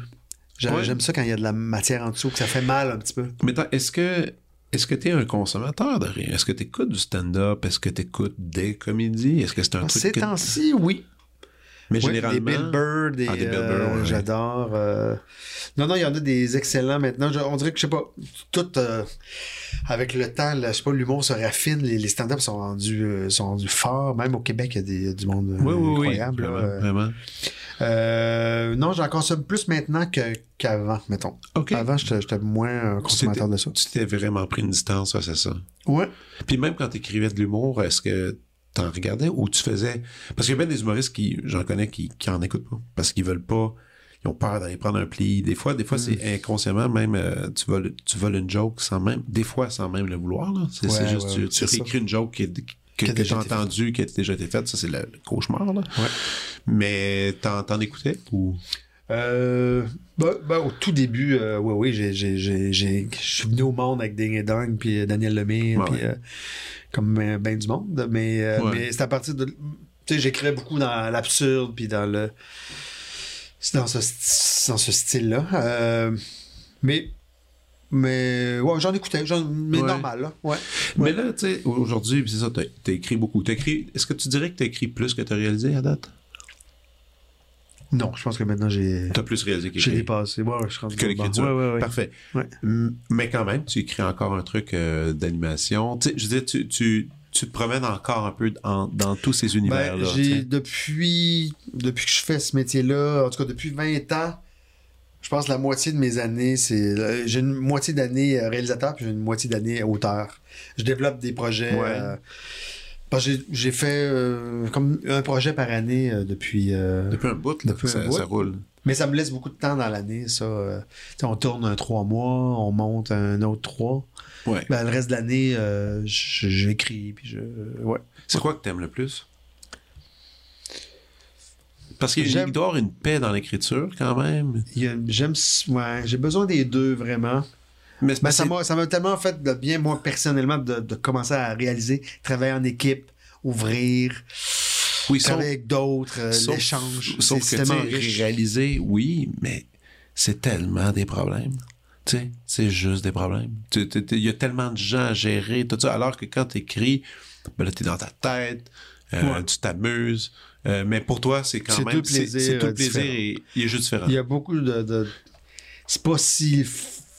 J'aime Ouais. ça quand il y a de la matière en dessous, que ça fait mal un petit peu. Mais est-ce que est-ce que tu es un consommateur de rire? Est-ce que tu écoutes du stand-up? Est-ce que tu écoutes des comédies? Est-ce que c'est un truc Ces que... temps-ci, oui. Mais Ouais, généralement. Des Bill Burr, des, Ah, des euh, ouais. j'adore. euh. Non, non, il y en a des excellents maintenant. Je- on dirait que, je sais pas, tout euh, avec le temps, là, je sais pas, l'humour se raffine, les, les stand-up sont rendus, euh, sont rendus forts. Même au Québec, il y a des- du monde Oui, oui, oui. incroyable. là. Vraiment. Vraiment. non, j'en consomme plus maintenant que- qu'avant, mettons. Avant, j'étais moins consommateur de ça. Tu t'es vraiment pris une distance face à ça. Ouais. Puis même quand tu écrivais de l'humour, est-ce que t'en regardais ou tu faisais? Parce qu'il y a bien des humoristes qui, j'en connais, qui, qui en écoutent pas. Parce qu'ils veulent pas. Ils ont peur d'aller prendre un pli. Des fois, des fois, c'est Mm. inconsciemment, même, euh, tu, voles, tu voles une joke sans même. Des fois, sans même le vouloir. là. C'est juste, ouais, tu, réécris une joke qui, est- que, que déjà t'as été entendu, qui a déjà été faite. Ça, c'est le, le cauchemar. Là. Ouais. Mais t'en, t'en écoutais ou? Euh, bah, bah, au tout début, euh, oui, oui, j'ai, j'ai, j'ai, j'ai- je suis venu au monde avec Ding et Dong, puis euh, Daniel Lemire, Ouais, puis ouais. euh, comme ben, ben du monde. Mais, euh, Ouais. mais c'est à partir de. Tu sais, j'écrivais beaucoup dans l'absurde, puis dans le. C'est dans ce, dans ce style-là. Euh, mais. Mais ouais, j'en écoutais, j'en, mais Ouais. normal, là. Ouais. Mais là, tu sais, aujourd'hui, c'est ça, t'as, t'as écrit beaucoup. T'as écrit, est-ce que tu dirais que t'as écrit plus que t'as réalisé à date? Non, je pense que maintenant j'ai. T'as plus réalisé J'ai qu'écrit. dépassé. Ouais, ouais, je suis rendu Que l'écriture. Ouais, ouais, ouais. Parfait. Mais quand même, tu écris encore un truc euh, d'animation. Tu sais, je veux dire, tu, tu, tu te promènes encore un peu en- dans tous ces Ben, univers-là. j'ai depuis depuis que je fais ce métier-là, en tout cas depuis 20 ans, je pense que la moitié de mes années, c'est euh, j'ai une moitié d'année euh, réalisateur puis j'ai une moitié d'année auteur. Je développe des projets. Ouais. euh, que j'ai- fait euh, comme un projet par année euh, depuis. euh, Depuis un bout, là, Depuis un ça, bout. ça roule. Mais ça me laisse beaucoup de temps dans l'année, ça. on tourne un trois mois, on monte un autre trois. Ouais. Ben, le reste de l'année, j'écris puis je. Ouais. C'est quoi que t'aimes le plus? Parce qu'il J'aime- doit y avoir une paix dans l'écriture, quand même. J'aime. Ouais, j'ai besoin des deux vraiment. Mais Ben, ça m'a tellement fait de bien, moi, personnellement, de, de commencer à réaliser, travailler en équipe, ouvrir, oui, sauf, avec d'autres, euh, l'échange. sauf que, tellement riche. réaliser, oui, mais c'est tellement des problèmes. Tu sais, c'est juste des problèmes. Il y a tellement de gens à gérer, tout ça. Alors que quand tu écris, ben là, t'es dans ta tête, euh, Ouais. tu t'amuses. euh, mais pour toi, c'est quand même. c'est- plaisirs, C'est tout plaisir et il est juste différent. Il y a beaucoup de. de- C'est pas si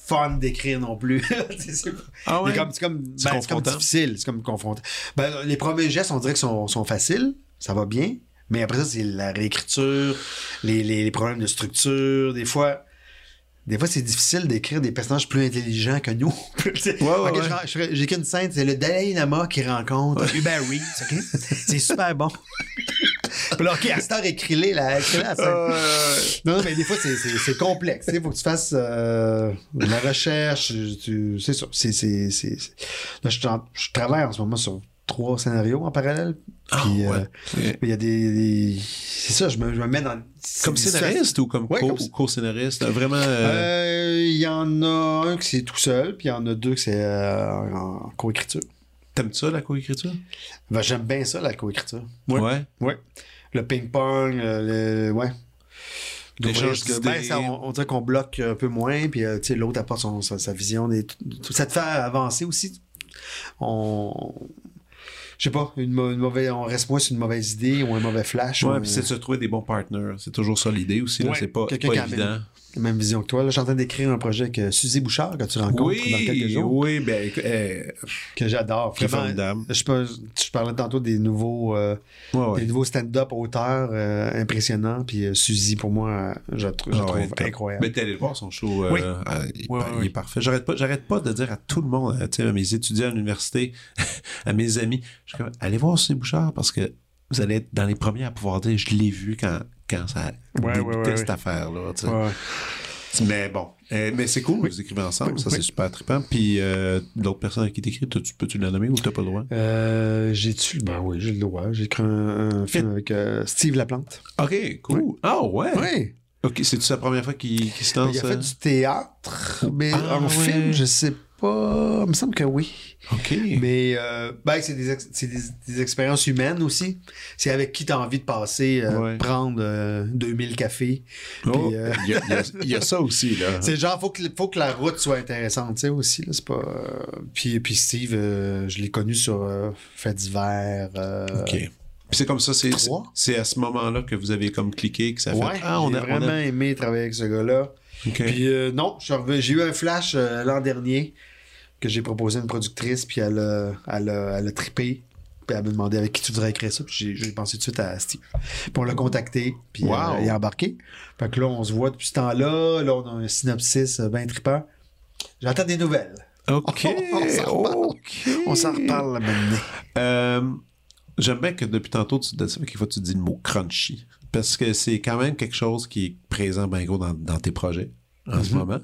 fun d'écrire non plus. C'est- Ah est comme- C'est comme, ben, c'est comme difficile. C'est comme confrontant. Ben, les premiers gestes, on dirait qu'ils sont, sont faciles. Ça va bien. Mais après ça, c'est la réécriture, les, les- les problèmes de structure. Des fois, des fois c'est difficile d'écrire des personnages plus intelligents que nous. Ouais, ouais, Ok, ouais. J'écris une scène, c'est le Dalai Lama qui rencontre Uber Reeves. ok? c'est super bon. Puis là, OK, heure, écris-les, là, écris-les la scène. Euh, Non, non, mais des fois, c'est- complexe. Il faut que tu fasses euh, de la recherche. C'est ça. Je travaille en ce moment sur trois scénarios en parallèle. Ah, euh, il y a des. des- C'est ça, je me, je me mets dans. Comme scénariste ou comme Ouais, co- co-scénariste? Vraiment. euh, Euh, Il y en a un qui c'est tout seul, puis il y en a deux que c'est en coécriture. T'aimes ça, la coécriture? Ben, j'aime bien ça, la coécriture. Ouais. Ouais. Ouais. Le ping-pong, le... ouais. L'échange ben, ça, on, on dirait qu'on bloque un peu moins, puis tu sais, l'autre apporte son, sa, sa vision. Des, ça te fait avancer aussi. On. Je sais pas, une, mau- une mauvaise, on reste moins sur une mauvaise idée ou un mauvais flash. Ouais, ou- puis c'est de se trouver des bons partners. C'est toujours ça l'idée aussi. là. C'est pas, quelqu'un pas amène- évident. La même vision que toi. Là, je suis en train d'écrire un projet avec euh, Suzy Bouchard que tu rencontres dans quelques jours, oui, ben, écoute, eh, que j'adore. Vraiment, formidable. je, je parlais tantôt des nouveaux, euh, Ouais, ouais. des nouveaux stand-up auteurs euh, impressionnants. Puis euh, Suzy, pour moi, euh, je, je Ah ouais, trouve incroyable. Mais t'es allé le voir son show. euh, Oui. il, ben, est parfait. J'arrête pas, j'arrête pas de dire à tout le monde, euh, à mes étudiants à l'université, à mes amis, je allez voir C. Bouchard parce que vous allez être dans les premiers à pouvoir dire, je l'ai vu quand, quand ça a Ouais, débuté ouais, ouais, cette affaire-là. Mais bon, Euh, mais c'est cool, vous écrivez ensemble, Oui, ça oui. c'est super trippant. Puis euh, d'autres personnes qui tu peux-tu la nommer ou t'as pas le droit? Euh, j'ai-tu. Ben oui, j'ai le droit. J'ai écrit un, un film avec Steve Laplante. Ok, cool. Ah ouais? Oui. Ok, c'est-tu sa première fois qu'il se lance? Il a fait du théâtre, mais Ah, en film, je sais pas. Il me semble que oui. Ok. Mais euh, ben, c'est des, ex- des, des expériences humaines aussi. C'est avec qui tu as envie de passer, euh, Ouais. prendre euh, 2000 cafés. Oh, euh, il, y a, il y ça aussi, là. C'est genre, faut que, faut que la route soit intéressante, tu sais, aussi. Là, c'est pas, puis, puis Steve, euh, je l'ai connu sur Fait divers. euh, Ok. Puis c'est comme ça, c'est, à ce moment-là que vous avez comme cliqué, que ça fait Ouais, Ah, on a, on vraiment a- aimé travailler avec ce gars-là. Puis euh, non, j'ai eu un flash euh, l'an dernier que j'ai proposé à une productrice, puis elle a, elle a, elle a trippé. Puis elle m'a demandé avec qui tu voudrais écrire ça. Puis j'ai, pensé tout de suite à Steve. Puis on l'a contacté, puis Wow. euh, il a embarqué. Fait que là, on se voit depuis ce temps-là. Là, on a un synopsis euh, bien trippant. J'attends des nouvelles. OK. On s'en reparle. OK. On s'en reparle là, maintenant. Euh, j'aime bien que depuis tantôt, tu que tu dis le mot crunchy. Parce que c'est quand même quelque chose qui est présent, ben gros, dans, dans tes projets en ce Mhm. moment.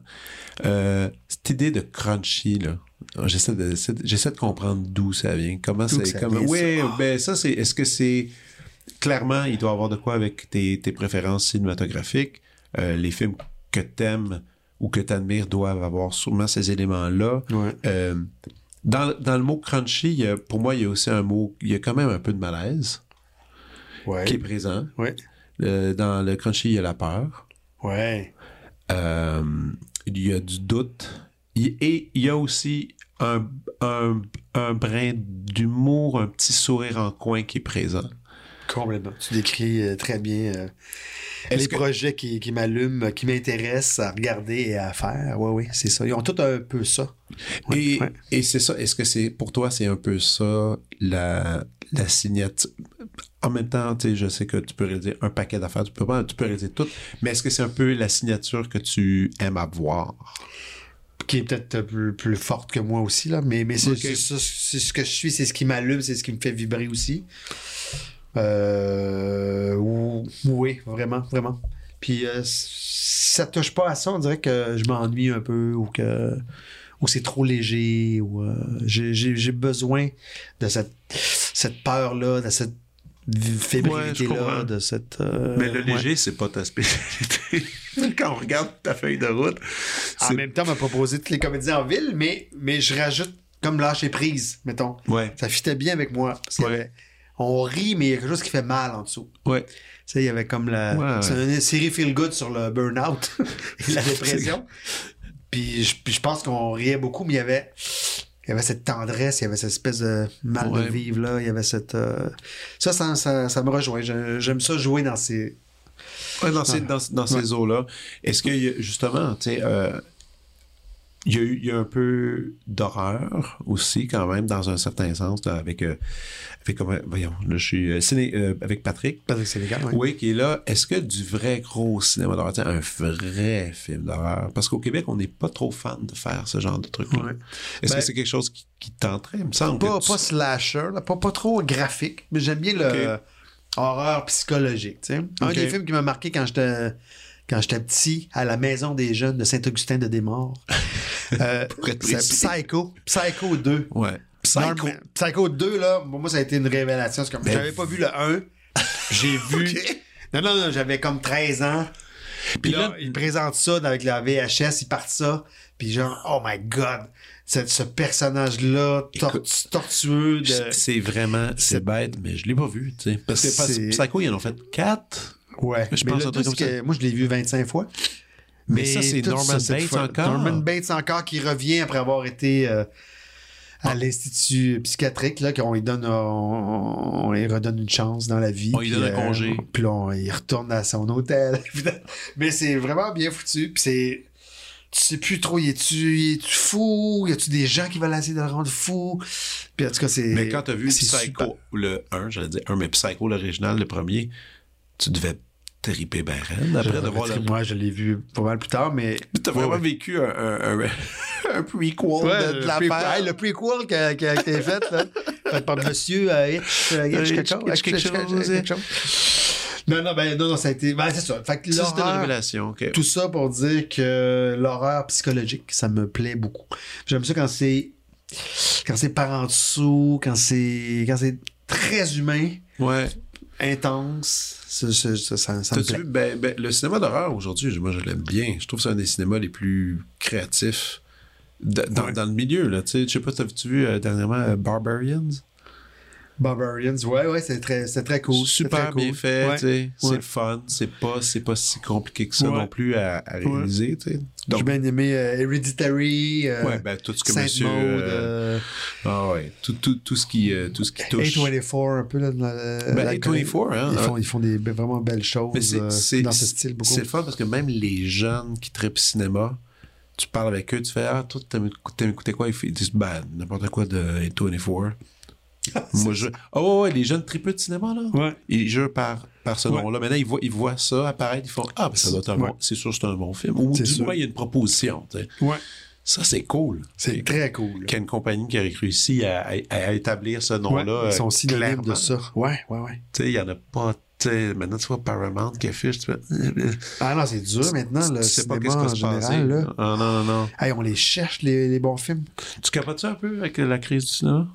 Euh, cette idée de crunchy, là, j'essaie de, j'essaie de comprendre d'où ça vient. Comment c'est. Comment... Oui, ça? ben ça, c'est. Est-ce que c'est. Clairement, il doit y avoir de quoi avec tes, tes préférences cinématographiques. Euh, les films que t'aimes ou que t'admires doivent avoir sûrement ces éléments-là. Ouais. Euh, dans, dans le mot crunchy, il y a- pour moi, il y a aussi un mot, il y a quand même un peu de malaise Ouais. qui est présent. Ouais. Euh, dans le crunchy, il y a la peur. Ouais. Euh, il y a du doute. Et il y a aussi un, un, un brin d'humour, un petit sourire en coin qui est présent. Complètement. Tu décris euh, très bien euh, les que- projets qui, qui m'allument, qui m'intéressent à regarder et à faire. Oui, oui, c'est ça. Ils ont tout un peu ça. Ouais, et ouais. et c'est ça. Est-ce que c'est pour toi, c'est un peu ça la, la signature? En même temps, tu sais, je sais que tu peux réaliser un paquet d'affaires, tu peux pas, tu peux réaliser tout, mais est-ce que c'est un peu la signature que tu aimes avoir? Qui est peut-être plus, plus forte que moi aussi, là. Mais, mais c'est ce que je suis, c'est ce qui m'allume, c'est ce qui me fait vibrer aussi. Euh, ou- oui, vraiment, vraiment. Puis euh, si ça touche pas à ça, on dirait que je m'ennuie un peu ou que ou c'est trop léger ou euh, j'ai- besoin de cette cette peur là, de cette fébrilité comprends. là, de cette euh, Mais le ouais. léger, c'est pas ta spécialité. Quand on regarde ta feuille de route, En même temps, on m'a proposé toutes les comédies en ville, mais mais je rajoute comme lâcher prise, mettons. ouais, Ça fitait bien avec moi. Parce Ouais. On rit, mais il y a quelque chose qui fait mal en dessous. ouais. Tu sais, il y avait comme la. Ouais, c'est une série feel good sur le burn-out et la dépression. puis, je, puis je pense qu'on riait beaucoup, mais il y avait. Il y avait cette tendresse, il y avait cette espèce de mal Ouais. de vivre là, il y avait cette. euh, Ça, ça, ça, ça me rejoint. J'aime ça jouer dans ces. Dans ces, dans, dans ces eaux-là. Est-ce que, justement, tu sais, euh, il y, a eu- il y a un peu d'horreur aussi, quand même, dans un certain sens, là, avec, euh, avec comment- voyons, là, je suis, euh, ciné- euh, avec Patrick. Patrick Sénégal, ouais. Oui, qui est là. Est-ce que du vrai gros cinéma d'horreur, un vrai film d'horreur? Parce qu'au Québec, on n'est pas trop fan de faire ce genre de truc-là. Ouais. Est-ce Ben- que c'est quelque chose qui, qui tenterait? Il me semble Pas, tu- pas slasher, là, pas, pas trop graphique, mais j'aime bien le horreur psychologique. tu sais. Un des films qui m'a marqué quand j'étais quand j'étais petit à la maison des jeunes de Saint-Augustin de Desmaures. euh. Psycho. Psycho 2. Ouais. Psycho. Psycho 2, là, pour moi, ça a été une révélation. Comme, Ben, j'avais pas vu le 1. J'ai vu. Non, non, non, j'avais comme 13 ans. Puis là, là- ils présentent ça avec la VHS, ils partent ça. Puis genre, oh my god, ce, ce personnage-là, tor- tortueux de. C'est- vraiment, c'est bête, mais je l'ai pas vu, tu sais. Parce que Psycho, ils en ont fait quatre. Ouais, je mais pense que moi, je l'ai vu 25 fois. Mais ça, c'est Norman Bates encore? Norman Bates encore qui revient après avoir été euh, à l'institut psychiatrique, là, qu'on lui donne, on, on lui redonne une chance dans la vie. On lui donne un congé. Puis là, on- il retourne à son hôtel. Mais c'est vraiment bien foutu. Puis c'est. Tu sais plus trop, y est-tu fou? Y a-tu des gens qui veulent essayer de le rendre fou? Puis en tout cas, c'est. Mais quand t'as vu super. Psycho, le 1, j'allais dire 1, mais Psycho, l'original, le premier, tu devais triper ben après de voir le... Moi, je l'ai vu pas mal plus tard, mais. T'as Ouais, vraiment ouais. vécu un, un, un, un prequel Ouais, de, de l'affaire. hey, le prequel qui a, qui a été fait, là, fait par monsieur euh, Hitch, quelque chose. Non, non, ben, non, non, ça a été. Ben, c'est ça. Fait que Ça, c'était une révélation, ok. tout ça pour dire que l'horreur psychologique, ça me plaît beaucoup. J'aime ça quand c'est. Quand c'est par en dessous, quand c'est. Quand c'est très humain, Ouais. intense. Ça, ça, ça, ça, ça me T'as-tu plaît. vu, ben, ben, le cinéma d'horreur aujourd'hui, moi je l'aime bien. Je trouve que c'est un des cinémas les plus créatifs dans, Ouais. dans le milieu. Là, tu sais. je sais pas, t'as-tu vu euh, dernièrement euh, Barbarians? Barbarians, ouais, ouais, c'est très, c'est très cool. c'est Super très cool. bien fait, Ouais. tu sais. C'est Ouais. le fun. C'est pas, c'est pas si compliqué que ça Ouais. non plus à, à réaliser, tu sais. J'ai bien aimé euh, Hereditary, euh, ouais, ben, tout ce que Saint monsieur. Maud, euh, euh, ah ouais. Tout, tout, tout ce qui, euh, tout ce qui touche. A24, un peu, là, dans la, Ben, la- A24, hein. Ils font, ils font des vraiment belles choses Mais c'est, c'est- dans ce style. C'est le fun parce que même les jeunes qui trippent cinéma, tu parles avec eux, tu fais Ah, toi, t'aimes écouter quoi? Ils disent Ben, n'importe quoi de A24. Moi, je. Oh, ouais, ouais, les jeunes tripeux de cinéma, là. Ouais. Ils jurent par, par ce Ouais. nom-là. Maintenant, ils voient, ils voient ça apparaître, ils font Ah, ben, ça doit être un Ouais. bon. C'est sûr, c'est un bon film. Ou du moins, il y a une proposition. Ouais. Ça, c'est cool. C'est très cool. Qu'il y a une compagnie qui a réussi à, à- à établir ce nom-là. ils sont euh, synonymes de ça. Ouais, ouais, ouais. Tu sais, il n'y en a pas. tu sais, maintenant, tu vois Paramount qui affiche. Tu fais, Ah non, c'est dur maintenant, le tu sais pas cinéma qu'est-ce qui va en se général. Là. Ah, non, non, non. Hey, on les cherche, les, les bons films. Tu capotes-tu un peu avec la crise du cinéma?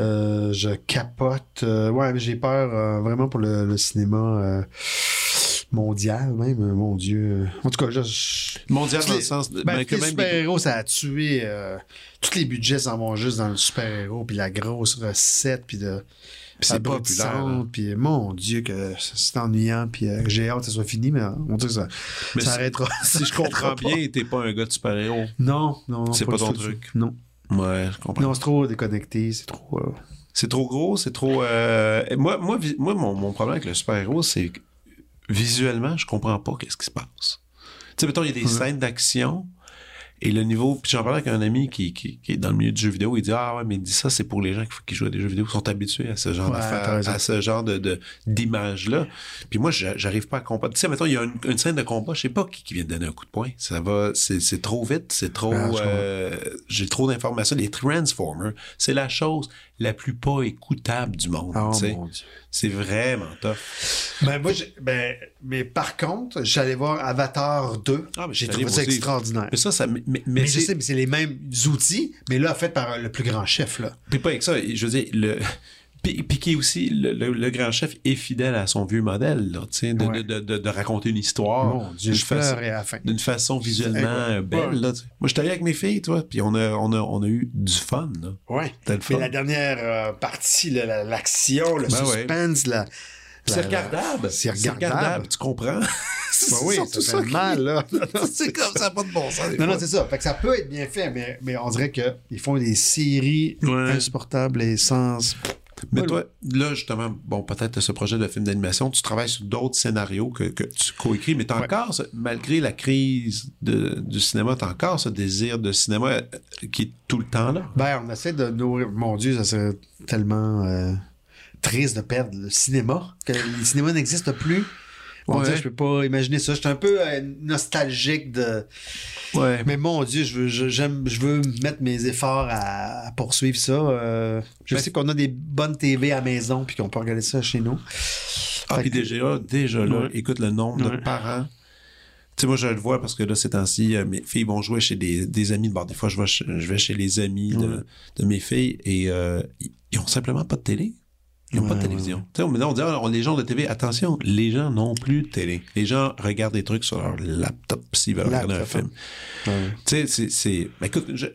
Euh, je capote. euh, ouais, mais j'ai peur euh, vraiment pour le, le cinéma euh, mondial, même. Mon Dieu. En tout cas, je. je- Mondial dans les- le sens. de- Ben, ben, que les même super-héros, ça a tué. tous les budgets s'en vont juste dans le super-héros, puis la grosse recette, puis de. Puis c'est pas Puis mon Dieu, que c'est ennuyant, puis j'ai hâte que ça soit fini, mais on dit que ça, Mais ça si- arrêtera. Si je comprends bien, t'es pas un gars de super-héros. Non, non, non. C'est pas du ton truc. Non. Ouais, je comprends. Non, c'est trop déconnecté, c'est trop. euh, C'est trop gros, c'est trop. euh, Moi, moi, moi mon, mon problème avec le super-héros, c'est que visuellement, je comprends pas qu'est-ce qui se passe. Tu sais, mettons, il y a des scènes d'action et le niveau. Puis j'en parlais avec un ami qui, qui, qui est dans le milieu du jeu vidéo. Il dit Ah ouais, mais il dit ça, c'est pour les gens qui, qui jouent à des jeux vidéo qui sont habitués à ce genre Ouais, d'affaires, à ce genre de, de, d'image-là. Puis moi, j'a- j'arrive pas à comprendre. Tu sais, mettons, il y a une, une scène de combat, je sais pas qui, qui vient de donner un coup de poing. Ça va, c'est, c'est trop vite, c'est trop. Ah, euh, j'ai trop d'informations. Les Transformers, c'est la chose la plus pas écoutable du monde. Oh. C'est vraiment tough. Ben, moi, ben, mais par contre, j'allais voir Avatar 2. Ah, mais J'ai trouvé ça aussi. extraordinaire. Mais ça, ça. Mais, mais, Mais, je c'est- sais, mais c'est les mêmes outils, mais là, fait par le plus grand chef, là. Puis pas avec ça, je veux dire, le. Puis, puis qui est aussi, le, le- le grand chef est fidèle à son vieux modèle, là, de, Ouais. de, de, de raconter une histoire d'une je façon, visuellement euh, belle, là. Moi, j'étais allé avec mes filles, toi, puis on a, on a, on a eu du fun. C'était fun. la dernière euh, partie, l'action, le Ben ouais. suspense, la. C'est regardable. C'est regardable. tu comprends? Ben oui, surtout ça qui- mal, là. c'est comme ça, pas de bon sens. Non, non, c'est ça. Fait que ça peut être bien fait, mais, mais on dirait qu'ils font des séries Ouais. insupportables et sans. Mais toi, là, justement, bon, peut-être ce projet de film d'animation, tu travailles sur d'autres scénarios que, que tu coécris, mais t'as Ouais. encore, malgré la crise de- du cinéma, t'as encore ce désir de cinéma euh, qui est tout le temps là? Ben, on essaie de nourrir. Mon Dieu, ça serait tellement euh, triste de perdre le cinéma, que le cinéma n'existe plus. On Ouais. je peux pas imaginer ça. Je suis un peu euh, nostalgique de. Ouais. Mais mon Dieu, je veux, je, j'aime, je veux mettre mes efforts à, à poursuivre ça. Euh, je Ben- sais qu'on a des bonnes TV à la maison puis qu'on peut regarder ça chez nous. Ah, Fait puis que- déjà, déjà là, Ouais. écoute le nombre de parents. Tu sais, moi, je le vois parce que là, ces temps-ci, euh, mes filles vont jouer chez des, des amis. Bon, des fois, je vais, chez, je vais chez les amis de, Ouais. de mes filles et euh, ils, ils ont simplement pas de télé. Ils n'ont pas de Ouais, télévision. Tu sais, maintenant, on dit, on- les gens de TV, attention, les gens n'ont plus de télé. Les gens regardent des trucs sur leur laptop s'ils veulent regarder un film. Ouais. Tu sais, c'est- écoute, je-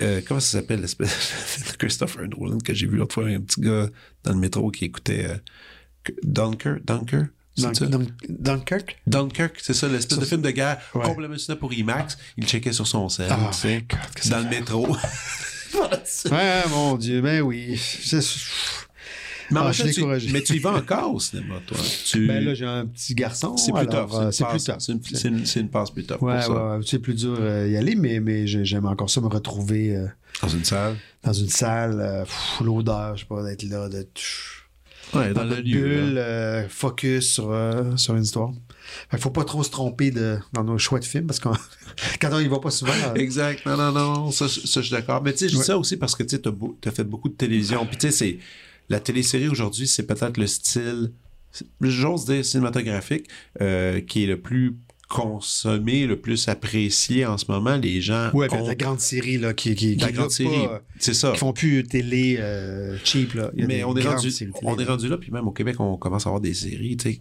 euh, comment ça s'appelle l'espèce de Christopher Nolan que j'ai vu l'autre fois, un petit gars dans le métro qui écoutait euh, que- Dunkirk, Dunkirk, c'est Dun- ça? Dun- Dunkirk? Dunkirk, c'est ça, l'espèce de film de guerre Ouais. complètement ciné pour IMAX. Il checkait sur son sel, tu sais, que dans le métro. Ouais, mon Dieu, ben oui. Mais, Ah, je tu, mais tu y vas encore au cinéma, toi. Tu- Ben là, j'ai un petit garçon. c'est plus tough. euh, C'est une plus tough. c'est une- une- passe plus tough Ouais, pour ouais, c'est plus dur euh, y aller, mais, mais j'ai- j'aime encore ça me retrouver euh, Dans une salle? dans une salle, euh, l'odeur, je sais pas, d'être là, de Ouais, dans dans le lieu. bulle, euh, focus sur, euh, sur une histoire. Fait faut pas trop se tromper de, dans nos choix de films, parce que quand on y va pas souvent, euh, Exact. Non, non, non. Ça, je- ça, je suis d'accord. Mais tu sais, je dis Ouais. ça aussi parce que tu as, fait beaucoup de télévision. Puis tu sais, c'est la télésérie aujourd'hui, c'est peut-être le style, j'ose dire cinématographique, euh, qui est le plus consommé, le plus apprécié en ce moment. Les gens puis ont la grande série là, qui, qui, la qui grande série. euh, C'est ça. qui font plus télé euh, cheap. Là. Mais on est, rendu, on est là. rendu là, puis même au Québec, on commence à avoir des séries, tu sais,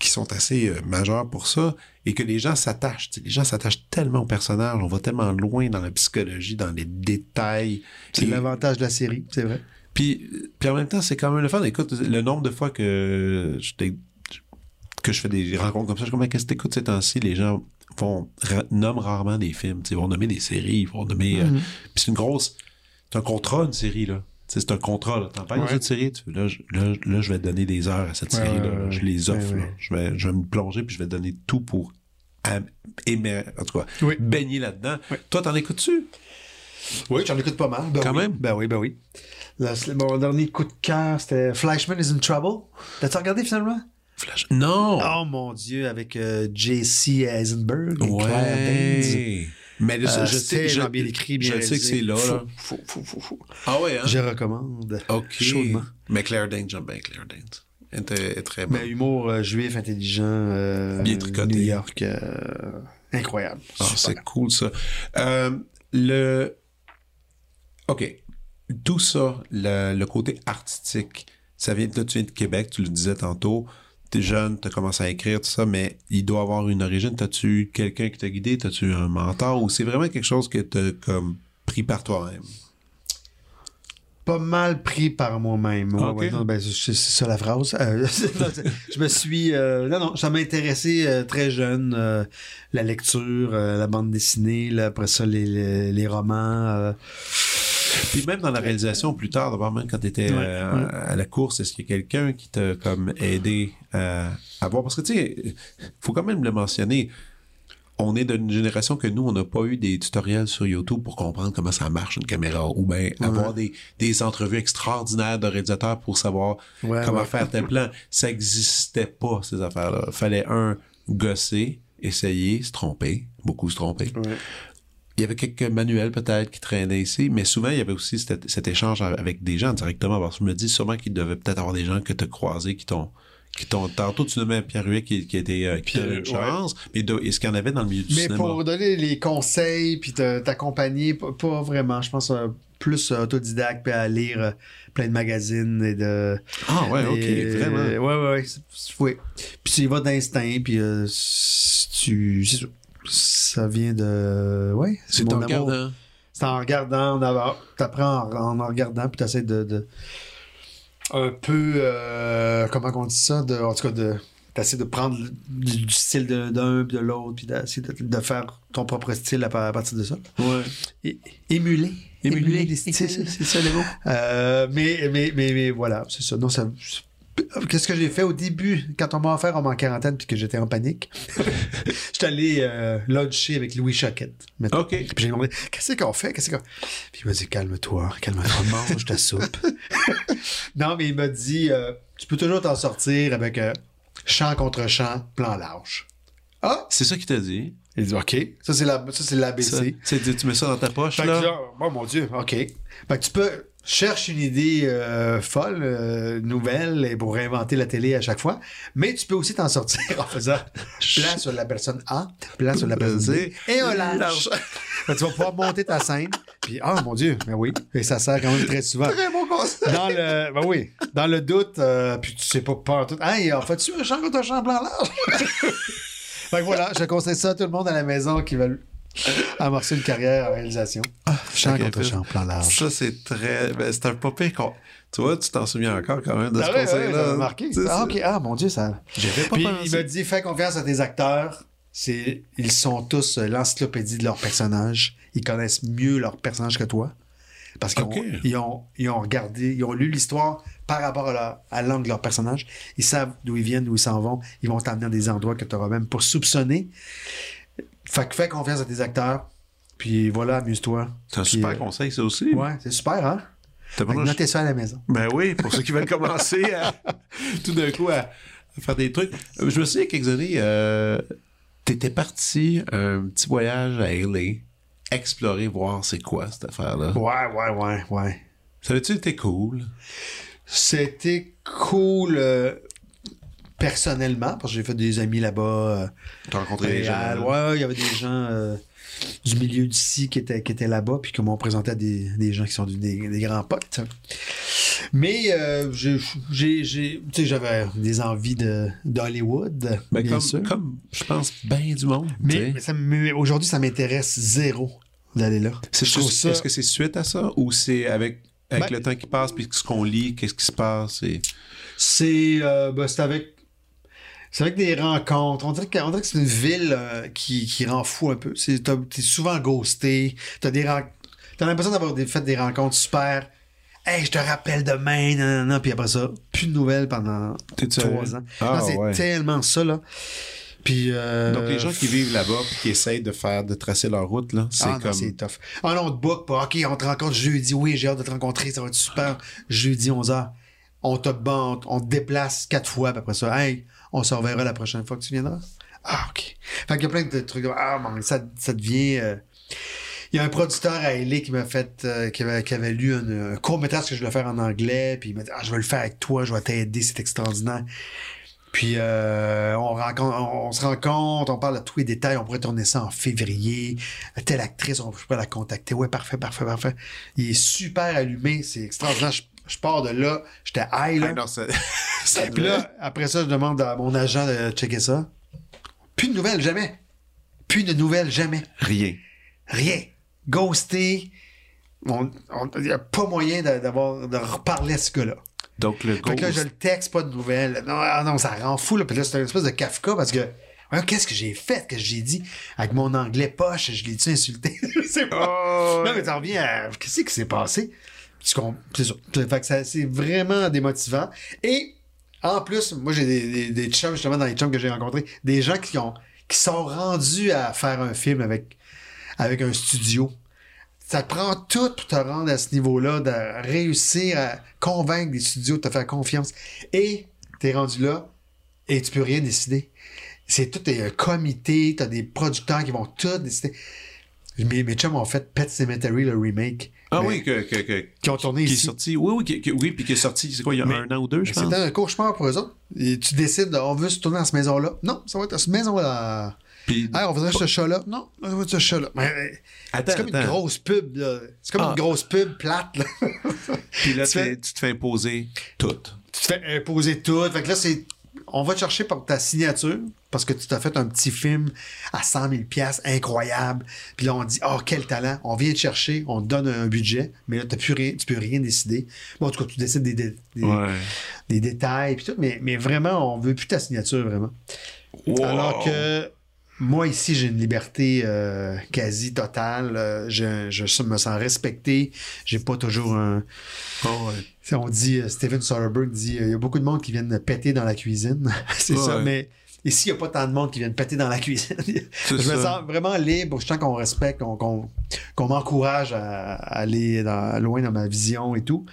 qui sont assez euh, majeures pour ça, et que les gens s'attachent. Les gens s'attachent tellement aux personnages, on va tellement loin dans la psychologie, dans les détails. C'est Et- l'avantage de la série, c'est vrai. Puis, puis en même temps, c'est quand même le fun. Écoute, le nombre de fois que je, que je fais des rencontres comme ça, je comme, qu'est-ce que t'écoutes ces temps-ci? Les gens font, ra- nomment rarement des films. Ils vont nommer des séries, ils vont nommer. euh, Mhm. puis c'est une grosse. C'est un contrat, une série, là. C'est un contrat, là. T'en parles Ouais. cette série, tu- là, je, là, là, je vais donner des heures à cette Ouais, ouais, là. ouais, Je les offre, là. Je vais, je vais me plonger, puis je vais donner tout pour aimer, en tout cas, Oui. baigner là-dedans. Toi, t'en écoutes-tu? Oui, j'en écoute pas mal. Ben Quand oui. même? Ben oui, ben oui. C'est- mon dernier coup de cœur, c'était Flashman is in Trouble. T'as-tu regardé finalement? Flash. Non! Oh mon Dieu, avec euh, J.C. Eisenberg et Claire Danes. Ouais. Mais Euh, je sais, je, bien écrit, bien je sais que c'est là, là. Fou, fou, fou. Ah ouais, hein? Je recommande. Ok. Chaudement. Mais Claire Danes, j'aime bien Claire Danes. Elle est très bonne. Mais humour euh, juif, intelligent, euh, Bien tricoté. New York, euh, incroyable. Ah, c'est cool, ça. Le... OK. Tout ça, le, le côté artistique, ça vient, là, tu viens de Québec, tu le disais tantôt. T'es jeune, t'as commencé à écrire, tout ça, mais il doit avoir une origine. T'as-tu eu quelqu'un qui t'a guidé? T'as-tu un mentor? Ou c'est vraiment quelque chose que t'as comme pris par toi-même? Pas mal pris par moi-même. Ouais, non, ben, c'est ça la phrase. Euh, je me suis. euh, non, non, ça m'a intéressé euh, très jeune. la lecture, la bande dessinée, là, après ça, les, les, les romans. Euh, Puis même dans la réalisation, plus tard, d'abord même quand tu étais Ouais, à, ouais. à la course, est-ce qu'il y a quelqu'un qui t'a comme aidé à, à voir? Parce que tu sais, faut quand même le mentionner. On est d'une génération que nous, on n'a pas eu des tutoriels sur YouTube pour comprendre comment ça marche une caméra ou bien avoir des, des entrevues extraordinaires de réalisateurs pour savoir Ouais, comment ouais. faire tel plan. Ça existait pas, ces affaires-là. Fallait un, gosser, essayer, se tromper, beaucoup se tromper. Il y avait quelques manuels peut-être qui traînaient ici, mais souvent il y avait aussi cet, cet échange avec des gens directement. Parce que je me dis sûrement qu'il devait peut-être avoir des gens que tu as croisés qui t'ont. Qui t'ont tantôt, tu nommais Pierre Huet qui, qui, était, euh, qui eu une Pierre, chance, mais de- est-ce qu'il y en avait dans le milieu du Mais cinéma? pour donner les conseils puis t'accompagner, pas, vraiment. Je pense euh, plus euh, autodidacte puis à lire euh, plein de magazines et de. Ah ouais, ok, vraiment. Ouais, ouais, ouais. c'est- c'est- oui. Puis tu y vas d'instinct, puis si tu. c'est. Ça vient de. Ouais. C'est en amour. regardant. C'est en regardant d'abord. T'apprends en, en regardant, puis t'essaies de, de. Un peu. euh, comment on dit ça? De, en tout cas, de. T'essaies de prendre du, du style de- d'un puis de l'autre, puis d'essayer de, de faire ton propre style à, pa- à partir de ça. Ouais. Émuler. Émuler. les styles. C'est ça le mot. Euh, mais, mais, mais, mais voilà, c'est ça. Non, ça. Qu'est-ce que j'ai fait au début, quand on m'a offert, on en quarantaine, puis que j'étais en panique? J'étais allé euh, luncher avec Louis Choquette. OK. Puis j'ai demandé, qu'est-ce qu'on fait? Qu'est-ce qu'on... Puis il m'a dit, calme-toi, calme-toi, mange ta soupe. non, mais il m'a dit, euh, tu peux toujours t'en sortir avec euh, champ contre champ, plan large. Ah! C'est ça qu'il t'a dit. Il dit, OK. Ça, c'est, la, ça, c'est Ça, l'ABC. c'est- tu mets ça dans ta poche, Fait que là, oh mon Dieu, OK. Fait que tu peux cherche une idée euh, folle, euh, nouvelle, et pour réinventer la télé à chaque fois, mais tu peux aussi t'en sortir en faisant plan sur la personne A, plan sur la personne B, et. Fait que tu vas pouvoir monter ta scène, puis ah mon Dieu, mais oui, et ça sert quand même très souvent. Très bon conseil. Dans le, ben oui, dans le doute, euh, puis tu sais pas peur tout. Hey, en fait-tu un champ contre un champ plan large? fait que voilà, je conseille ça à tout le monde à la maison qui veulent amorcer une carrière en réalisation. champ ok, contre plan large. Ça, c'est très. ben, c'est un pas con- Tu vois, tu t'en souviens encore quand même de ce Ah ouais, conseil-là. marqué. Ah, ok. Ah, mon Dieu, ça. J'avais pas Puis pensé. il m'a dit fais confiance à tes acteurs. C'est, ils sont tous euh, l'encyclopédie de leurs personnages. Ils connaissent mieux leurs personnages que toi. Parce qu'ils ont, ils ont, ils ont regardé, ils ont lu l'histoire par rapport à, leur- à l'angle de leur personnage. Ils savent d'où ils viennent, d'où ils s'en vont. Ils vont t'amener à des endroits que tu auras même pour soupçonner. Fait que fais confiance à tes acteurs. Puis voilà, amuse-toi. C'est un Puis, super euh, conseil, ça aussi. Ouais, c'est super, hein? Notez ça à la maison. Ben oui, pour ceux qui veulent commencer à, tout d'un coup à, à faire des trucs. Euh, Je me souviens, quelques années, euh, t'étais parti un petit voyage à LA, explorer, voir c'est quoi cette affaire-là. Ouais, ouais, ouais, ouais. Ça avait-tu été cool? C'était cool euh, personnellement, parce que j'ai fait des amis là-bas. euh, T'as rencontré des gens? Ouais, il y avait des gens euh, du milieu d'ici qui étaient, qui étaient là-bas, puis qui m'ont présenté à des, des gens qui sont des, des grands potes. Mais euh, j'ai, j'avais des envies de, d'Hollywood, Ben, bien comme, sûr. comme, je pense, bien du monde. mais aujourd'hui, ça m'intéresse zéro d'aller là. C'est je trouve juste- ça- Est-ce que c'est suite à ça ou c'est avec avec Ben- le temps qui passe, puis ce qu'on lit, qu'est-ce qui se passe. Et... C'est euh, ben, c'est avec c'est avec des rencontres. On dirait que, on dirait que c'est une ville euh, qui, qui rend fou un peu. C'est t'as- t'es souvent ghosté. T'as des t'as l'impression d'avoir des, fait des rencontres super. Hey, je te rappelle demain, non, non, non. Puis après ça, plus de nouvelles pendant trois ans. Ah, non, c'est ouais. tellement ça, là. Puis, euh, Donc, les gens qui vivent là-bas, puis qui essayent de faire, de tracer leur route, là, c'est ah, non, comme. c'est tough. Ah non, on te book pas. OK, on te rencontre jeudi. Oui, j'ai hâte de te rencontrer. Ça va être super. Jeudi, 11h. On te, on, on te déplace quatre fois. Puis après ça, hey, on se reverra la prochaine fois que tu viendras. Ah, OK. Fait qu'il y a plein de trucs. Ah, bon, ça, ça devient... euh, Il y a un producteur à LA qui m'a fait... euh, qui, avait, lu un, un court-métrage que je voulais faire en anglais. Puis il m'a dit, ah, je vais le faire avec toi. Je vais t'aider. C'est extraordinaire. Puis euh, on se rencontre, on parle de tous les détails, on pourrait tourner ça en février. Telle actrice, on pourrait la contacter. Ouais, parfait, parfait, parfait. Il est super allumé, c'est extraordinaire. Je, je pars de là, j'étais high là. Ah, non, ça, ça Puis là, après ça, je demande à mon agent de checker ça. Plus de nouvelles, jamais. Plus de nouvelles, jamais. Rien. Rien. Ghosté. Il n'y a pas moyen de- d'avoir de reparler à ce gars-là. Donc, le Fait que là, ghost- je le texte, pas de nouvelles. Non, ah non, ça rend fou. Là. Puis là, c'est une espèce de Kafka parce que, qu'est-ce que j'ai fait, que j'ai dit avec mon anglais poche, je l'ai-tu insulté? je sais pas. Oh, Non, mais t'en reviens à, qu'est-ce qui s'est passé? C'est ça. C'est vraiment démotivant. Et, en plus, moi, j'ai des, des, chums, justement, dans les chums que j'ai rencontrés, des gens qui ont, qui sont rendus à faire un film avec, avec un studio. Ça prend tout pour te rendre à ce niveau-là, de réussir à convaincre des studios de te faire confiance. Et t'es rendu là et tu peux rien décider. C'est tout un comité, t'as des producteurs qui vont tout décider. Mes, mes chums ont fait Pet Cemetery, le remake. Ah Mais- oui, que, que, que- Qui ont tourné qui est ici. sorti. Oui, oui, qui- oui, puis qui est sorti, c'est quoi, il y a Mais- un an ou deux, je pense. C'était un cauchemar pour eux autres. Et tu décides, on veut se tourner dans cette maison-là. Non, ça va être dans cette maison-là. Puis, Hey, on voudrait ce chat-là. Non, on va être ce chat-là. Attends, c'est comme une grosse pub, là. C'est comme Ah. une grosse pub plate, là. Puis là, tu tu, fais- tu te fais imposer tout. tu te fais imposer tout. Fait que là, c'est. On va te chercher par ta signature parce que tu t'as fait un petit film à 100 000 pièces incroyable. Puis là, on dit, oh, quel talent. On vient te chercher, on te donne un budget, mais là, t'as plus rien, tu peux rien décider. Bon, en tout cas, tu décides des, des, des- Ouais. des détails, puis tout, mais, mais vraiment, on veut plus ta signature, vraiment. Wow. Alors que moi, ici, j'ai une liberté euh, quasi totale. Je, je me sens respecté. J'ai pas toujours un. Oh, ouais. On dit, euh, Steven Soderbergh dit, euh, il y a beaucoup de monde qui viennent péter dans la cuisine. c'est Ouais. ça, mais ici, il n'y a pas tant de monde qui viennent péter dans la cuisine. Je me sens vraiment libre. Je sens qu'on respecte, qu'on m'encourage à, à aller dans- loin dans ma vision et tout.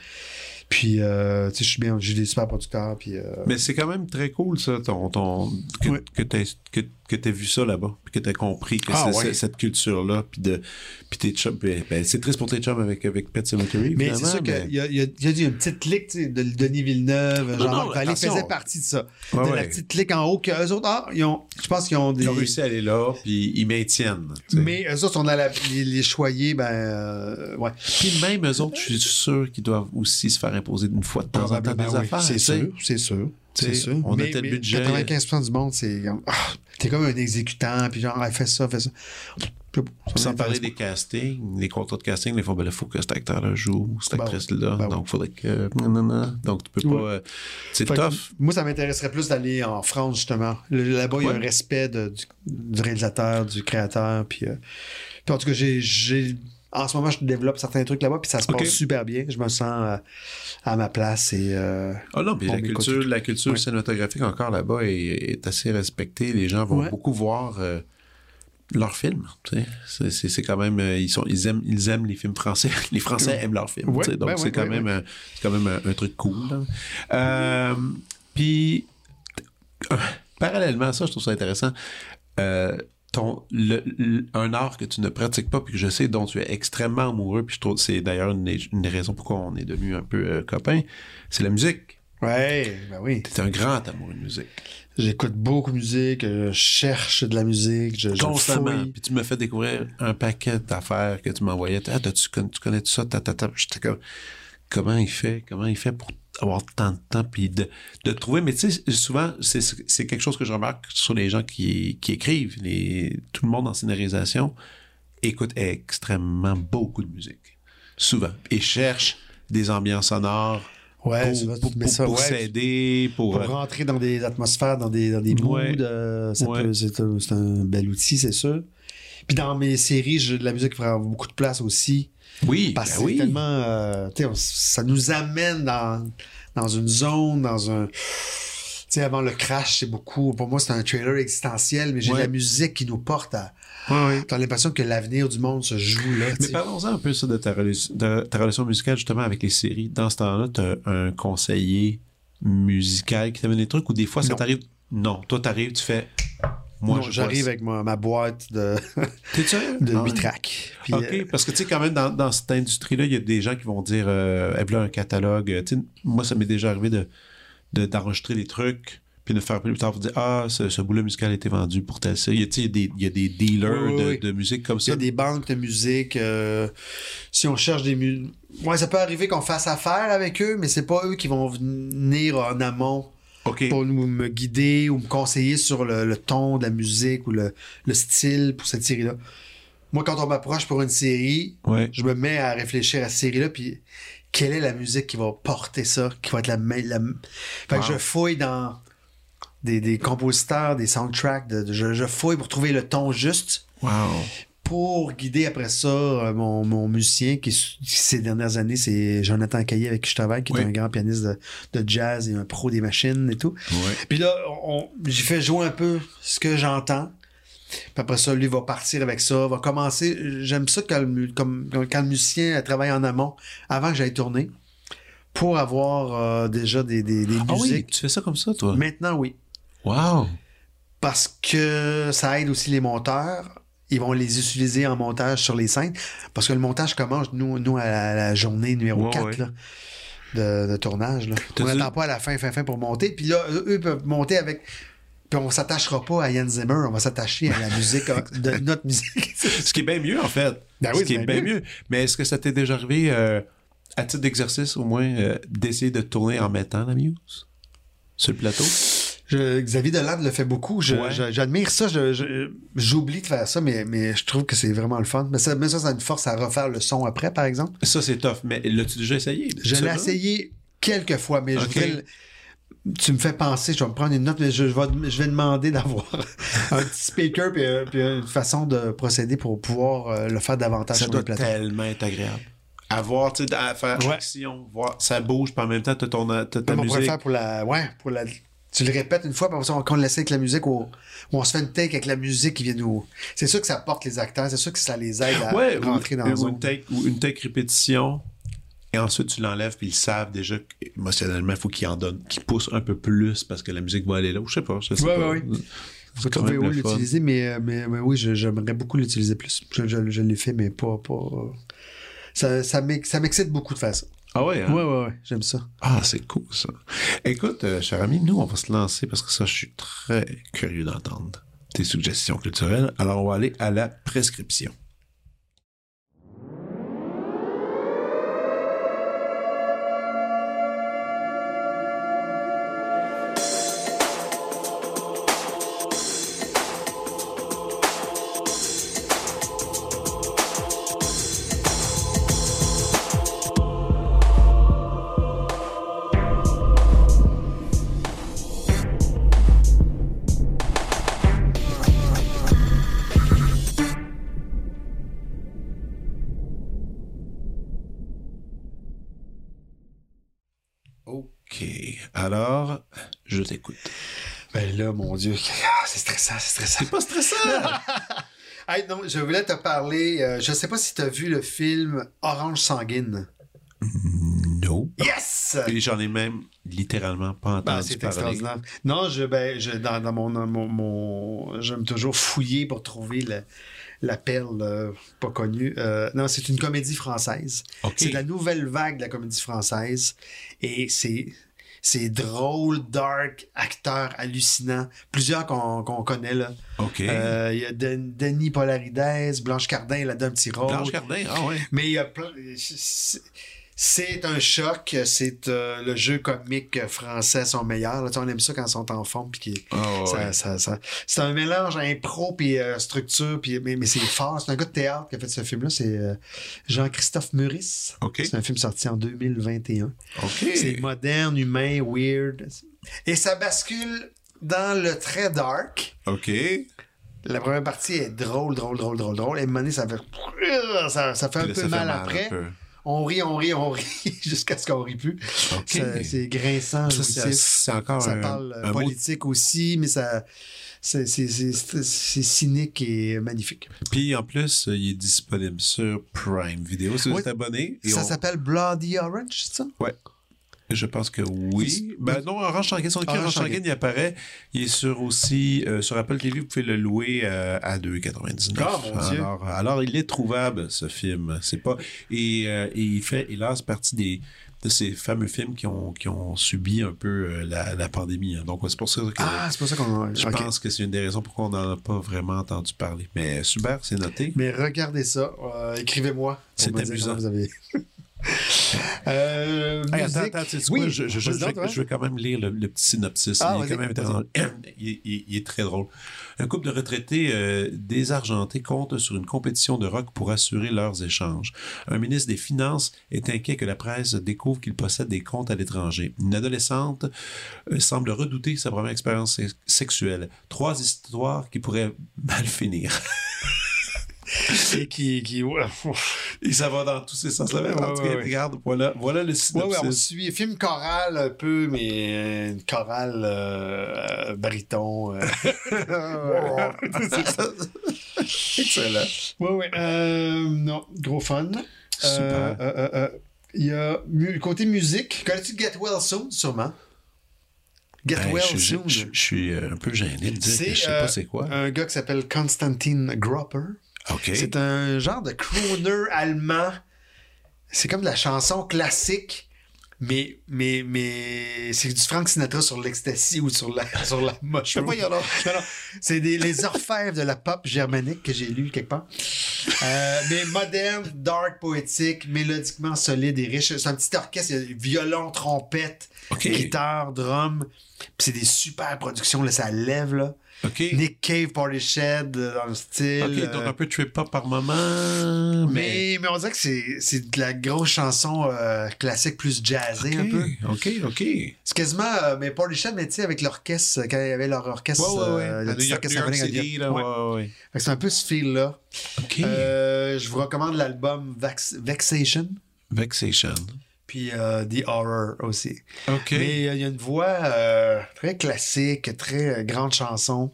Puis, euh, tu sais, je suis bien, j'ai des super producteurs. Puis, euh, Mais c'est quand même très cool, ça, ton, ton, que, Ouais. que t'aies que, que t'aies vu ça là-bas, puis que t'aies compris que Ah, c'est ouais. cette culture-là, puis de, puis tes chums, ben, ben, c'est triste pour tes chums avec, avec Pet Cemetery, Mais c'est sûr mais- qu'il y a, il y, a, il y a eu une petite clique tu sais, de Denis Villeneuve, Jean-Marc Vallée attention. faisait partie de ça. Ouais, de la petite clique en haut que eux autres, ah, ils ont, je pense qu'ils ont des. Ils ont réussi à aller là, puis ils maintiennent. tu sais. Mais eux autres, on a la- les, les choyés, ben, euh, ouais. Puis même eux autres, je suis sûr qu'ils doivent aussi se faire imposer une fois de temps en temps des oui. affaires. C'est tu sûr, c'est sûr. C'est sûr. on a mais, tel mais budget. 95% du monde, c'est. ah, T'es comme un exécutant, puis genre, ah, fais ça, fais ça. Sans parler des castings, les contrats de casting, les fois, ben là, faut que cet acteur-là joue, cette Ben actrice-là. oui. Ben donc, faudrait que. non, non, non. Donc, tu peux pas. Ouais. euh, C'est Fait que tough. Moi, ça m'intéresserait plus d'aller en France, justement. Là-bas, il y a un respect de- du, du réalisateur, du créateur. Puis, euh, puis en tout cas, j'ai- en ce moment, je développe certains trucs là-bas, puis ça se passe super bien. Je me sens euh, à ma place et. euh, Ah non, puis la culture, la culture Ouais. cinématographique encore là-bas est, est assez respectée. Les gens vont Ouais. beaucoup voir euh, leurs films. C'est- quand même. ils, sont, ils, aiment, ils aiment les films français. Les Français aiment leurs films. Ouais, donc, ben c'est quand, même, quand même un, truc cool. Puis, parallèlement à ça, je trouve ça intéressant. Euh, ton, le- le- un art que tu ne pratiques pas, puis que je sais dont tu es extrêmement amoureux, puis je trouve c'est d'ailleurs une, une des raisons pourquoi on est devenus un peu euh, copains, c'est la musique. Ouais, ben oui. T'es un grand amoureux de musique. J'écoute beaucoup de musique, euh, je cherche de la musique, je, Constamment. Puis tu me fais découvrir un paquet d'affaires que tu m'envoyais. Ah, t'as-tu con- tu connais tout ça? Ta, ta, ta. J'étais comme, comment il fait? Comment il fait pour avoir tant de temps? Puis de, de trouver. Mais tu sais, souvent, c'est, quelque chose que je remarque sur les gens qui, qui écrivent. Les, tout le monde en scénarisation écoute extrêmement beaucoup de musique. Souvent. Et cherche des ambiances sonores Ouais, pour, pour, pour- ça, pour ouais, s'aider, pour... rentrer dans des atmosphères, dans des, dans des moods. Ouais. euh, c'est, un, un bel outil, c'est sûr. Puis dans mes séries, de la musique prend beaucoup de place aussi. Oui, Parce ben que oui. tellement. euh, on- ça nous amène dans, dans une zone, dans un. Tu sais, avant le crash, c'est beaucoup. Pour moi, c'est un trailer existentiel, mais j'ai Ouais. la musique qui nous porte à. Ouais, ouais. T'as l'impression que l'avenir du monde se joue là. Mais parlons-en un peu ça de ta, relation, de ta relation musicale justement avec les séries. Dans ce temps-là, tu as un conseiller musical qui t'amène des trucs ou des fois ça t'arrive? Non, toi t'arrives, tu fais. Moi, j'arrive avec ma, ma boîte de, ça. De Ah ouais. 8 tracks. Puis, OK, euh, parce que tu sais, quand même, dans, dans cette industrie-là, il y a des gens qui vont dire, euh, Eh, voilà un catalogue. Euh, moi, ça m'est déjà arrivé de, de- d'enregistrer des trucs, puis de faire plus tard pour dire, ah, ce, ce bout-là musical a été vendu pour tel ça. Il y a, il y a des, il y a des dealers Oui, oui, de, oui. de musique comme Il y ça. a des banques de musique. euh, si on cherche des musiques. Ouais, ça peut arriver qu'on fasse affaire avec eux, mais c'est pas eux qui vont venir en amont OK. pour nous me guider ou me conseiller sur le, le ton de la musique ou le, le style pour cette série-là. Moi, quand on m'approche pour une série, Ouais. je me mets à réfléchir à cette série-là, puis quelle est la musique qui va porter ça, qui va être la meilleure. Fait que je fouille dans des, des compositeurs, des soundtracks, de- de- je, je fouille pour trouver le ton juste Wow. Pour guider après ça euh, mon, mon musicien qui, ces dernières années c'est Jonathan Caillé avec qui je travaille qui Oui. est un grand pianiste de, de jazz et un pro des machines et tout puis là j'ai fait jouer un peu ce que j'entends puis après ça lui va partir avec ça va commencer j'aime ça quand le, mu- comme, quand le musicien travaille en amont avant que j'aille tourner pour avoir euh, déjà des, des, des Ah oui, musiques tu fais ça comme ça, toi? maintenant oui Wow. parce que ça aide aussi les monteurs. Ils vont les utiliser en montage sur les scènes. Parce que le montage commence, nous, nous à la, la journée numéro Ouais, 4 ouais. là, de, de tournage. Là. On n'attend pas à la fin, fin, fin pour monter. Puis là, eux, peuvent monter avec. Puis on s'attachera pas à Yann Zimmer, on va s'attacher à la musique, de notre musique. Ce qui est bien mieux, en fait. Ben Ce oui, qui c'est est bien bien mieux. Mais est-ce que ça t'est déjà arrivé, euh, à titre d'exercice au moins, euh, d'essayer de tourner en mettant la muse sur le plateau? Je- Xavier Deland le fait beaucoup. Ouais. J'admire ça. J'oublie de faire ça, mais, mais je trouve que c'est vraiment le fun. Mais ça, mais ça, ça a une force à refaire le son après, par exemple. Ça, c'est tough. Mais l'as-tu déjà essayé? Je l'ai essayé quelques fois, mais je voudrais Tu me fais penser, je vais me prendre une note, mais je, je vais, je vais demander d'avoir un petit speaker puis, euh, puis une façon de procéder pour pouvoir euh, le faire davantage Ça sur doit le plateau. tellement être agréable. À voir, tu sais, à faire Ouais. action, voir, ça bouge, puis en même temps, t'as ton, t'as ta on musique. faire pour la. Ouais, pour la. Tu le répètes une fois, puis après ça, on, on l'essaie avec la musique, ou on se fait une take avec la musique qui vient nous. C'est sûr que ça porte les acteurs, c'est sûr que ça les aide à Ouais, rentrer ou, dans la ou zone. une take, ou une take répétition, et ensuite tu l'enlèves, puis ils savent déjà qu'émotionnellement, il faut qu'ils en donnent, qu'ils poussent un peu plus parce que la musique va aller là, ou je sais pas. Je sais Ouais, pas. ouais, faut quand trouver où le l'utiliser, mais, euh, mais, mais oui, je- j'aimerais beaucoup l'utiliser plus. Je, je- je l'ai fait, mais pas. pas ça, ça m'excite beaucoup de faire ça. Ah ouais, hein? Ouais, ouais, ouais, j'aime ça. Ah, c'est cool ça. Écoute, euh, cher ami, nous, on va se lancer parce que ça, je suis très curieux d'entendre tes suggestions culturelles. Alors, on va aller à la prescription. Là, mon Dieu, ah, c'est stressant, c'est stressant. C'est pas stressant! Hey, non, je voulais te parler. euh, je sais pas si tu as vu le film Orange Sanguine. non. Yes! Et j'en ai même littéralement pas Ben, entendu c'est parler. extraordinaire. Non, je, ben, je, dans, dans mon, mon, mon- j'aime toujours fouiller pour trouver le- la perle euh, pas connue. Euh, non, c'est une comédie française. OK. C'est la nouvelle vague de la comédie française. Et c'est, c'est drôle, dark, acteur hallucinant. Plusieurs qu'on, connaît, là. OK. Euh, Il y a Den- Denis Polarides, Blanche Cardin, elle a donné un petit rôle. Blanche Cardin, ah ouais. Mais il y a plein. C'est- un choc. C'est euh, le jeu comique français son meilleur. Là, on aime ça quand ils sont en forme. Puis Ah, ouais. ça- ça- c'est un mélange impro puis euh, structure. Puis, mais, mais c'est fort. C'est un gars de théâtre qui a fait ce film-là. C'est euh, Jean-Christophe Meurice. C'est un film sorti en 2021. OK. C'est moderne, humain, weird. Et ça bascule dans le très dark. OK. La première partie est drôle, drôle, drôle, drôle, drôle. Et à un moment donné, ça fait, ça, ça fait un là, peu mal, un après. peu. On rit, on rit, on rit, jusqu'à ce qu'on rit plus. C'est grinçant, Ça, c'est- encore Ça un, parle euh, mot politique aussi, mais ça, c'est, cynique et magnifique. Puis en plus, il est disponible sur Prime Video. Si vous êtes abonné. ça on- s'appelle Bloody Orange, c'est ça? Ouais. Je pense que oui. Ben non, Orange Sanguine, son écrit Orange Sanguine. il apparaît. Il est sur aussi euh, sur Apple TV, vous pouvez le louer euh, à 2,99. Ah, mon Dieu. Alors, alors, il est trouvable, ce film. C'est pas. Et, euh, et il fait, hélas, partie des de ces fameux films qui ont, qui ont subi un peu la, la pandémie. hein. Donc, c'est pour ça que Ah, c'est pour ça qu'on. je pense que c'est une des raisons pourquoi on n'en a pas vraiment entendu parler. Mais super, c'est noté. Mais regardez ça. écrivez-moi. C'est amusant. Vous avez... euh, Hey, attends, attends, tu sais oui, quoi, je, je, quand même lire le, le petit synopsis. Ah, il, est vas-y, quand même vas-y. drôle. il, il- il est très drôle. Un couple de retraités euh, désargentés compte sur une compétition de rock pour assurer leurs échanges. Un ministre des Finances est inquiet que la presse découvre qu'il possède des comptes à l'étranger. Une adolescente euh, semble redouter sa première expérience sex- sexuelle. Trois histoires qui pourraient mal finir. Et qui. qui Et ça va dans tous ces sens-là. Ouais, En tout cas, ouais, regarde, voilà, voilà le synopsis. on suit. Film choral un peu, mais euh, une chorale euh, euh. C'est ça. Excellent. ouais, ouais. Euh, non, gros fun. Super. Euh, euh, euh, euh, Il y a mu- côté musique. Connais-tu Get Well Soon, sûrement? Get Ben, Well je, Soon. je- je suis euh, un peu gêné de dire que je sais euh, pas c'est quoi. Un gars qui s'appelle Konstantin Gropper. OK. C'est un genre de crooner allemand. C'est comme de la chanson classique, mais, mais, mais c'est du Frank Sinatra sur l'ecstasy ou sur la, sur la mushroom. C'est les orfèvres de la pop germanique que j'ai lu quelque part. Euh, mais moderne, dark, poétique, mélodiquement solide et riche. C'est un petit orchestre, il y a violon, trompette, OK. guitare, drum. Puis c'est des super productions, là, ça lève, là. OK. Nick Cave, Party Shed, euh, dans le style. OK, donc euh, un peu trip-hop par moment, mais... mais, mais on dirait que c'est, c'est de la grosse chanson euh, classique plus jazzée un peu. OK, OK. C'est quasiment, euh, mais Party Shed, mais tu sais, avec l'orchestre, quand il y avait leur orchestre. C'est un peu ce feel-là. OK. Euh, je vous recommande l'album Vexation, Vexation. Puis euh, The Horror aussi. OK. Mais euh, il y a une voix euh, très classique, très euh, grande chanson.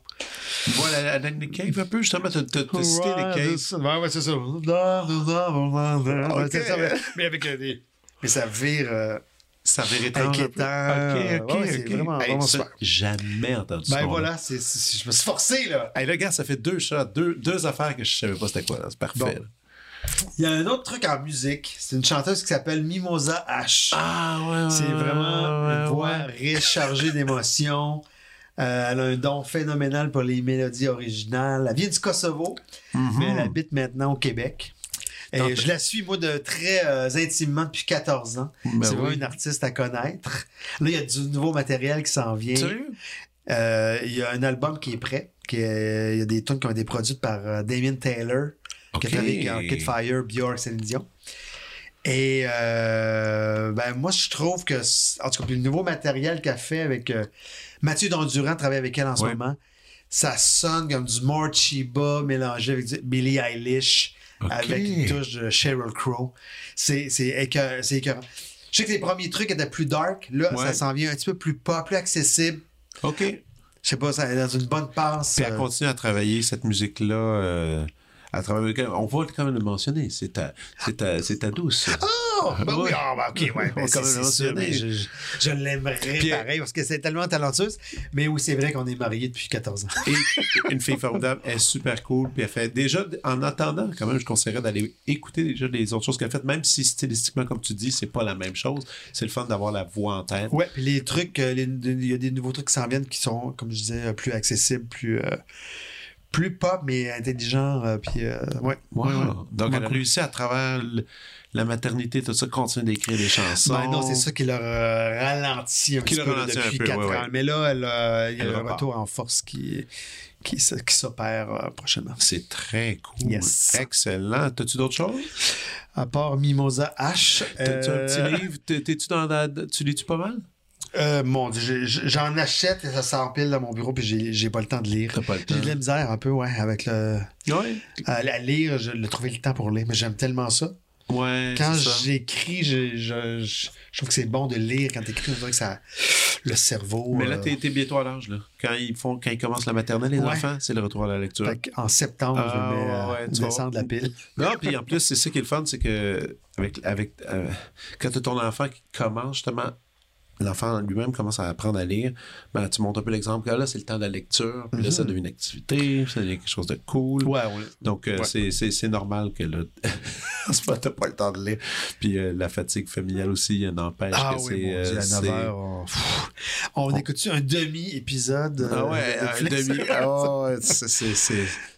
Voilà, la Nick Cave, un peu, justement, t'as t'as cité les Ouais, caves. c'est ça. Ouais, ouais, c'est ça. Ouais, Ok. c'est ça, mais, mais avec euh, des. Mais ça vire. euh, Ça vire étrange. Inquiétant. OK, OK, Ouais, OK. vraiment- Hey, vraiment super. Jamais entendu ça. Ben voilà, c'est, c'est- je me suis forcé, là. Hey, là, gars, ça fait deux shots, deux, deux affaires que je savais pas c'était quoi. là. C'est parfait. Bon. Il y a un autre truc en musique. C'est une chanteuse qui s'appelle Mimosa H. Ah, ouais, ouais. C'est vraiment ouais, une voix ouais. riche, chargée d'émotions. Euh, elle a un don phénoménal pour les mélodies originales. Elle vient du Kosovo, mais elle habite maintenant au Québec. Et je la suis, moi, de très euh, intimement depuis 14 ans. Ben c'est oui. vraiment une artiste à connaître. Là, il y a du nouveau matériel qui s'en vient. Sérieux? Euh, il y a un album qui est prêt. Qui est- il y a des tunes qui ont été produites par Damien Taylor, qui a Ok. travaillé avec Arcade Fire, Björk, Céline Dion. Et euh, ben moi, je trouve que, en tout cas, le nouveau matériel qu'elle fait avec euh, Mathieu Dondurant, travaille avec elle en ce Ouais. moment, ça sonne comme du More Chiba mélangé avec du Billie Eilish, avec une touche de Sheryl Crow. C'est c'est écœur- c'est écœurant. Je sais que les premiers trucs étaient plus dark. Là, Ouais. ça s'en vient un petit peu plus pop, plus accessible. OK. Je sais pas, ça est dans une bonne passe. Puis elle euh, continue à travailler cette musique-là. Euh, à travers... On va quand même le mentionner. C'est ta, c'est ta, c'est ta douce. Oh, ben oui, ben ok, ouais, On ben va c'est quand même c'est sûr, mentionner. mais je, je- je l'aimerais Puis, pareil parce que c'est tellement talentueuse. Mais oui, c'est vrai qu'on est mariés depuis 14 ans. Et une fille formidable, elle est super cool. Puis elle fait déjà, en attendant, quand même, je conseillerais d'aller écouter déjà les autres choses qu'elle a faites, même si stylistiquement, comme tu dis, c'est pas la même chose. C'est le fun d'avoir la voix en tête. Ouais, puis les trucs, euh, il y a des nouveaux trucs qui s'en viennent qui sont, comme je disais, euh, plus accessibles, plus, euh, plus pop, mais intelligent. euh, puis, euh, ouais. Wow. Ouais, ouais. Donc, elle a réussi à travers le- la maternité, tout ça, continuer d'écrire des chansons. Ben non, c'est ça qui leur euh, ralentit un Qui petit peu depuis un peu, 4 ouais, ans. ouais. Mais là, elle, euh, il y a repart. retour en force qui, qui, s'opère euh, prochainement. C'est très cool. Yes. Excellent. T'as-tu d'autres choses? À part Mimosa H. T'as-tu un petit livre? T'es- T'es-tu dans la... Tu lis-tu pas mal? Euh, mon Dieu, j'en achète et ça s'empile dans mon bureau, puis j'ai pas le temps de lire. T'as pas le temps. J'ai de la misère un peu, ouais, avec le. Ouais. À, à lire, je le trouver le temps pour lire, mais j'aime tellement ça. Ouais. Quand j'écris, je, je, je, je trouve que c'est bon de lire quand t'écris, on dirait que ça. Le cerveau. Mais là, euh, t'es t'es bientôt à l'âge, là. Quand ils font, quand ils commencent la maternelle, les Ouais. enfants, c'est le retour à la lecture. fait en septembre, Ah, je euh, tu vas- descendre la pile. Non, puis en plus, c'est ça qui est le fun, c'est que avec, avec euh, quand tu as ton enfant qui commence justement, l'enfant lui-même commence à apprendre à lire, ben, tu montres un peu l'exemple que là, c'est le temps de la lecture, puis là, ça devient une activité, ça devient quelque chose de cool. Mhm. Ouais, ouais. Donc, euh, Ouais. c'est- normal que là, en ce moment, t'as pas le temps de lire. Puis euh, la fatigue familiale aussi, n'empêche Ah que oui, c'est... mon euh, à c'est- 9 heures, on, Pff, on écoute-tu un demi-épisode? Ah ouais, de un demi.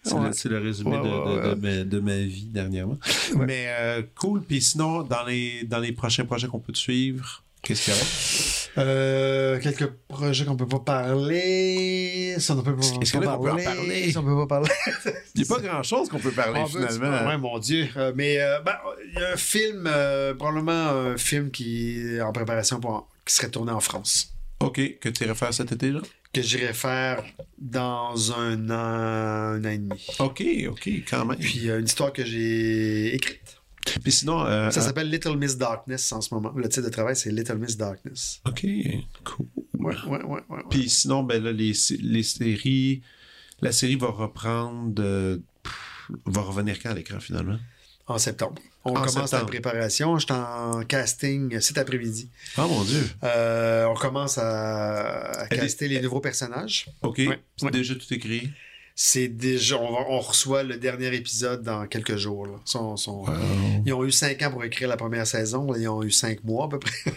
Ouais, c'est le, le résumé de, de- ma, de ma vie dernièrement. Mais cool. Puis sinon, dans les, dans les prochains projets qu'on peut te suivre, qu'est-ce qu'il y aurait? Euh, quelques projets qu'on peut pas parler. Ça, on peut pas, Est-ce en a qu'on peut en parler? Ça, on peut pas parler. Il n'y a pas grand-chose qu'on peut parler On finalement. Ouais, mon Dieu. Euh, mais euh, ben, il y a un film, euh, probablement un film qui est en préparation pour qui serait tourné en France. OK, que tu irais faire cet été, là? Que j'irai faire dans un an, un an et demi. OK, OK, quand même. Puis, une histoire que j'ai écrite. Sinon... euh, Ça euh, s'appelle Little Miss Darkness en ce moment. Le titre de travail, c'est Little Miss Darkness. OK, cool. Ouais, ouais, ouais. ouais. Puis sinon, ben là, les, les séries... La série va reprendre... de- pff, va revenir quand à l'écran, finalement? En septembre. On En commence la septembre. préparation. Je suis en casting cet après-midi. Ah, mon Dieu! Euh, on commence à, caster les nouveaux personnages. OK, Ouais, c'est ouais. déjà tout écrit? C'est déjà, on, va- on reçoit le dernier épisode dans quelques jours. là. Wow. Ils ont eu cinq ans pour écrire la première saison. Là, ils ont eu cinq mois à peu près.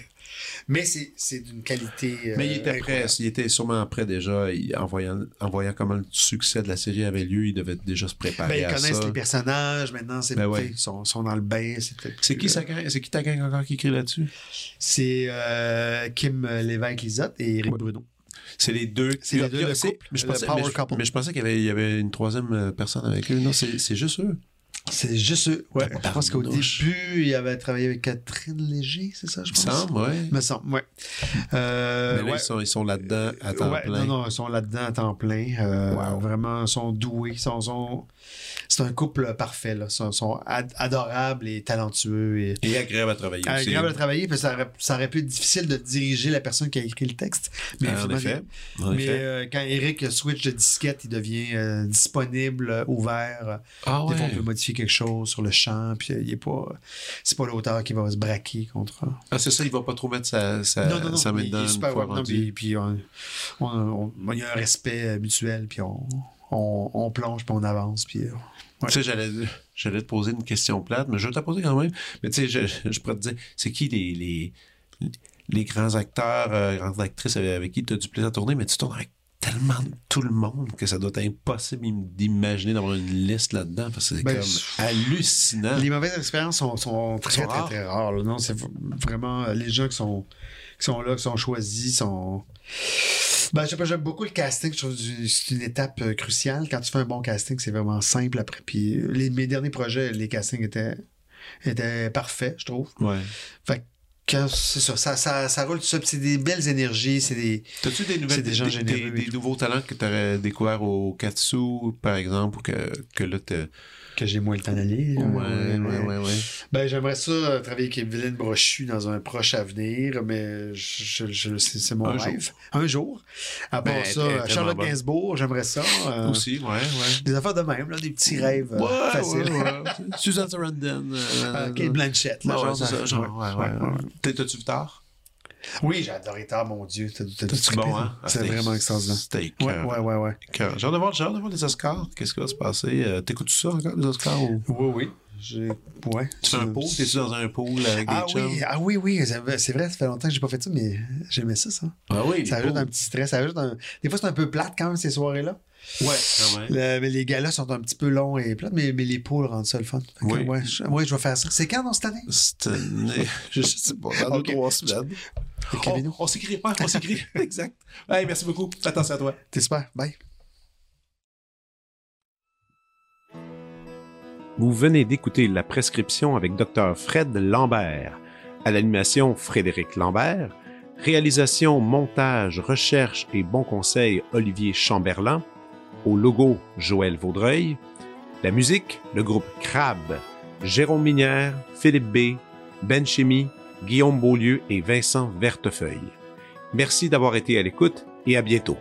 Mais c'est d'une qualité. euh, Mais il était prêt, il était sûrement prêt déjà, il- en voyant, en voyant comment le succès de la série avait lieu, il devait déjà se Ben, préparer ils à connaissent ça. les personnages. Maintenant, c'est Ben ouais. ils sont, sont dans le bain. c'est- qui, c'est qui ta gang encore qui écrit là-dessus? C'est euh, Kim Lévesque-Lisotte et Eric Ouais. Bruno. C'est les deux. C'est les deux, le couple, mais je pensais, power mais je- couple. mais je pensais qu'il y avait, il y avait une troisième euh, personne avec eux. Non, c'est juste eux. C'est juste eux. Ouais, je pense qu'au début, il avait travaillé avec Catherine Léger, c'est ça, je pense? semble, ouais. Me semble, ouais. Euh, Mais là, ouais. ils sont, ils sont là-dedans à temps Ouais, plein. Non, non, ils sont là-dedans à temps plein. Euh, Wow. Vraiment, ils sont doués. Ils sont, sont- C'est un couple parfait. Là. Ils sont, sont ad- adorables et talentueux. Et... Et agréable à travailler aussi. Agréable à travailler, puis ça aurait, ça aurait pu être difficile de diriger la personne qui a écrit le texte. Mais, Ah, en finalement, effet. En mais effet. euh, quand Eric switch de disquette, il devient euh, disponible, ouvert. ah Des ouais. fois, on peut modifier quelque chose sur le champ, puis euh, il est pas. C'est pas l'auteur qui va se braquer contre. Ah, c'est ça, il va pas trop mettre sa, sa, non, non, non. sa main il- il dedans. Non, rendu. puis, puis on, on- on- il y a un respect mutuel, puis on, on, on plonge, puis on avance, puis. euh, Ouais. Tu sais, j'allais, j'allais te poser une question plate, mais je vais te la poser quand même. Mais tu sais, je, je pourrais te dire, c'est qui les, les, les grands acteurs, euh, grandes actrices avec, avec qui tu as du plaisir à tourner, mais tu tournes avec tellement de tout le monde que ça doit être impossible d'imaginer d'avoir une liste là-dedans parce que c'est Ben, comme hallucinant. Les mauvaises expériences sont, sont très, Sont très, rares. très rares. là. Non, c'est vraiment les gens qui sont, qui sont là, qui sont choisis, sont. Ben, je sais pas, j'aime beaucoup le casting. Je trouve que c'est une étape euh, cruciale. Quand tu fais un bon casting, c'est vraiment simple après. Puis euh, les, mes derniers projets, les castings étaient, étaient parfaits, je trouve. Ouais. Fait c'est ça, ça, ça, ça roule tout ça. Puis c'est des belles énergies, c'est des. T'as-tu des nouvelles, des gens des, généreux des- nouveaux talents que tu aurais découvert au Katsu, par exemple, ou que, que là, t'as- que j'ai moins le temps d'aller. Ouais, ouais, ouais, ouais. Ben, j'aimerais ça euh, travailler avec Evelyne Brochu dans un proche avenir, mais je, je- c'est mon Un rêve. Un jour. À part Ben, ça, tellement Charlotte. Gainsbourg, j'aimerais ça. euh, Aussi, ouais, ouais. Des affaires de même, là, des petits rêves euh, Ouais, faciles. ouais, ouais. Susan Sarandon. euh, Euh, Kate Blanchett, là, genre, c'est ça, genre, ouais, ouais, ouais, ouais. T'es- T'as-tu vu tard? Oui, j'ai adoré tard, mon Dieu. Bon, hein? C'est Ah, c'était- vraiment extraordinaire. C'était Ouais, ouais, ouais, ouais. J'ai hâte de voir, de voir les Oscars. Qu'est-ce qui va se passer? Euh, T'écoutes ça encore, les Oscars? Ou... Oui, oui. Ouais. Tu fais un pool? T'es-tu dans un pool avec Ah des chums? oui, ah oui, oui, c'est vrai, c'est ça fait longtemps que j'ai pas fait ça, mais j'aimais ça, ça. Ah oui, Ça ajoute pools. un petit stress, ça ajoute un... Des fois, c'est un peu plate quand même, ces soirées-là. Ouais, quand même. Le- mais les galas sont un petit peu longs et plates, mais, mais les poules rendent ça le fun. Fait que, Oui. ouais, je, ouais, je vais faire ça. C'est quand dans cette année? Cette année, je sais pas, dans Ok. deux, trois semaines. On, on s'écrit, ouais, on s'écrit. exact. Hey, merci beaucoup. Fais attention à toi. T'es super. Bye. Vous venez d'écouter La Prescription avec Dr. Fred Lambert. À l'animation, Frédéric Lambert. Réalisation, montage, recherche et bon conseil, Olivier Chamberlain. Au logo, Joël Vaudreuil. La musique, le groupe Crab. Jérôme Minière, Philippe B., Ben Chimie, Guillaume Beaulieu et Vincent Vertefeuille. Merci d'avoir été à l'écoute et à bientôt.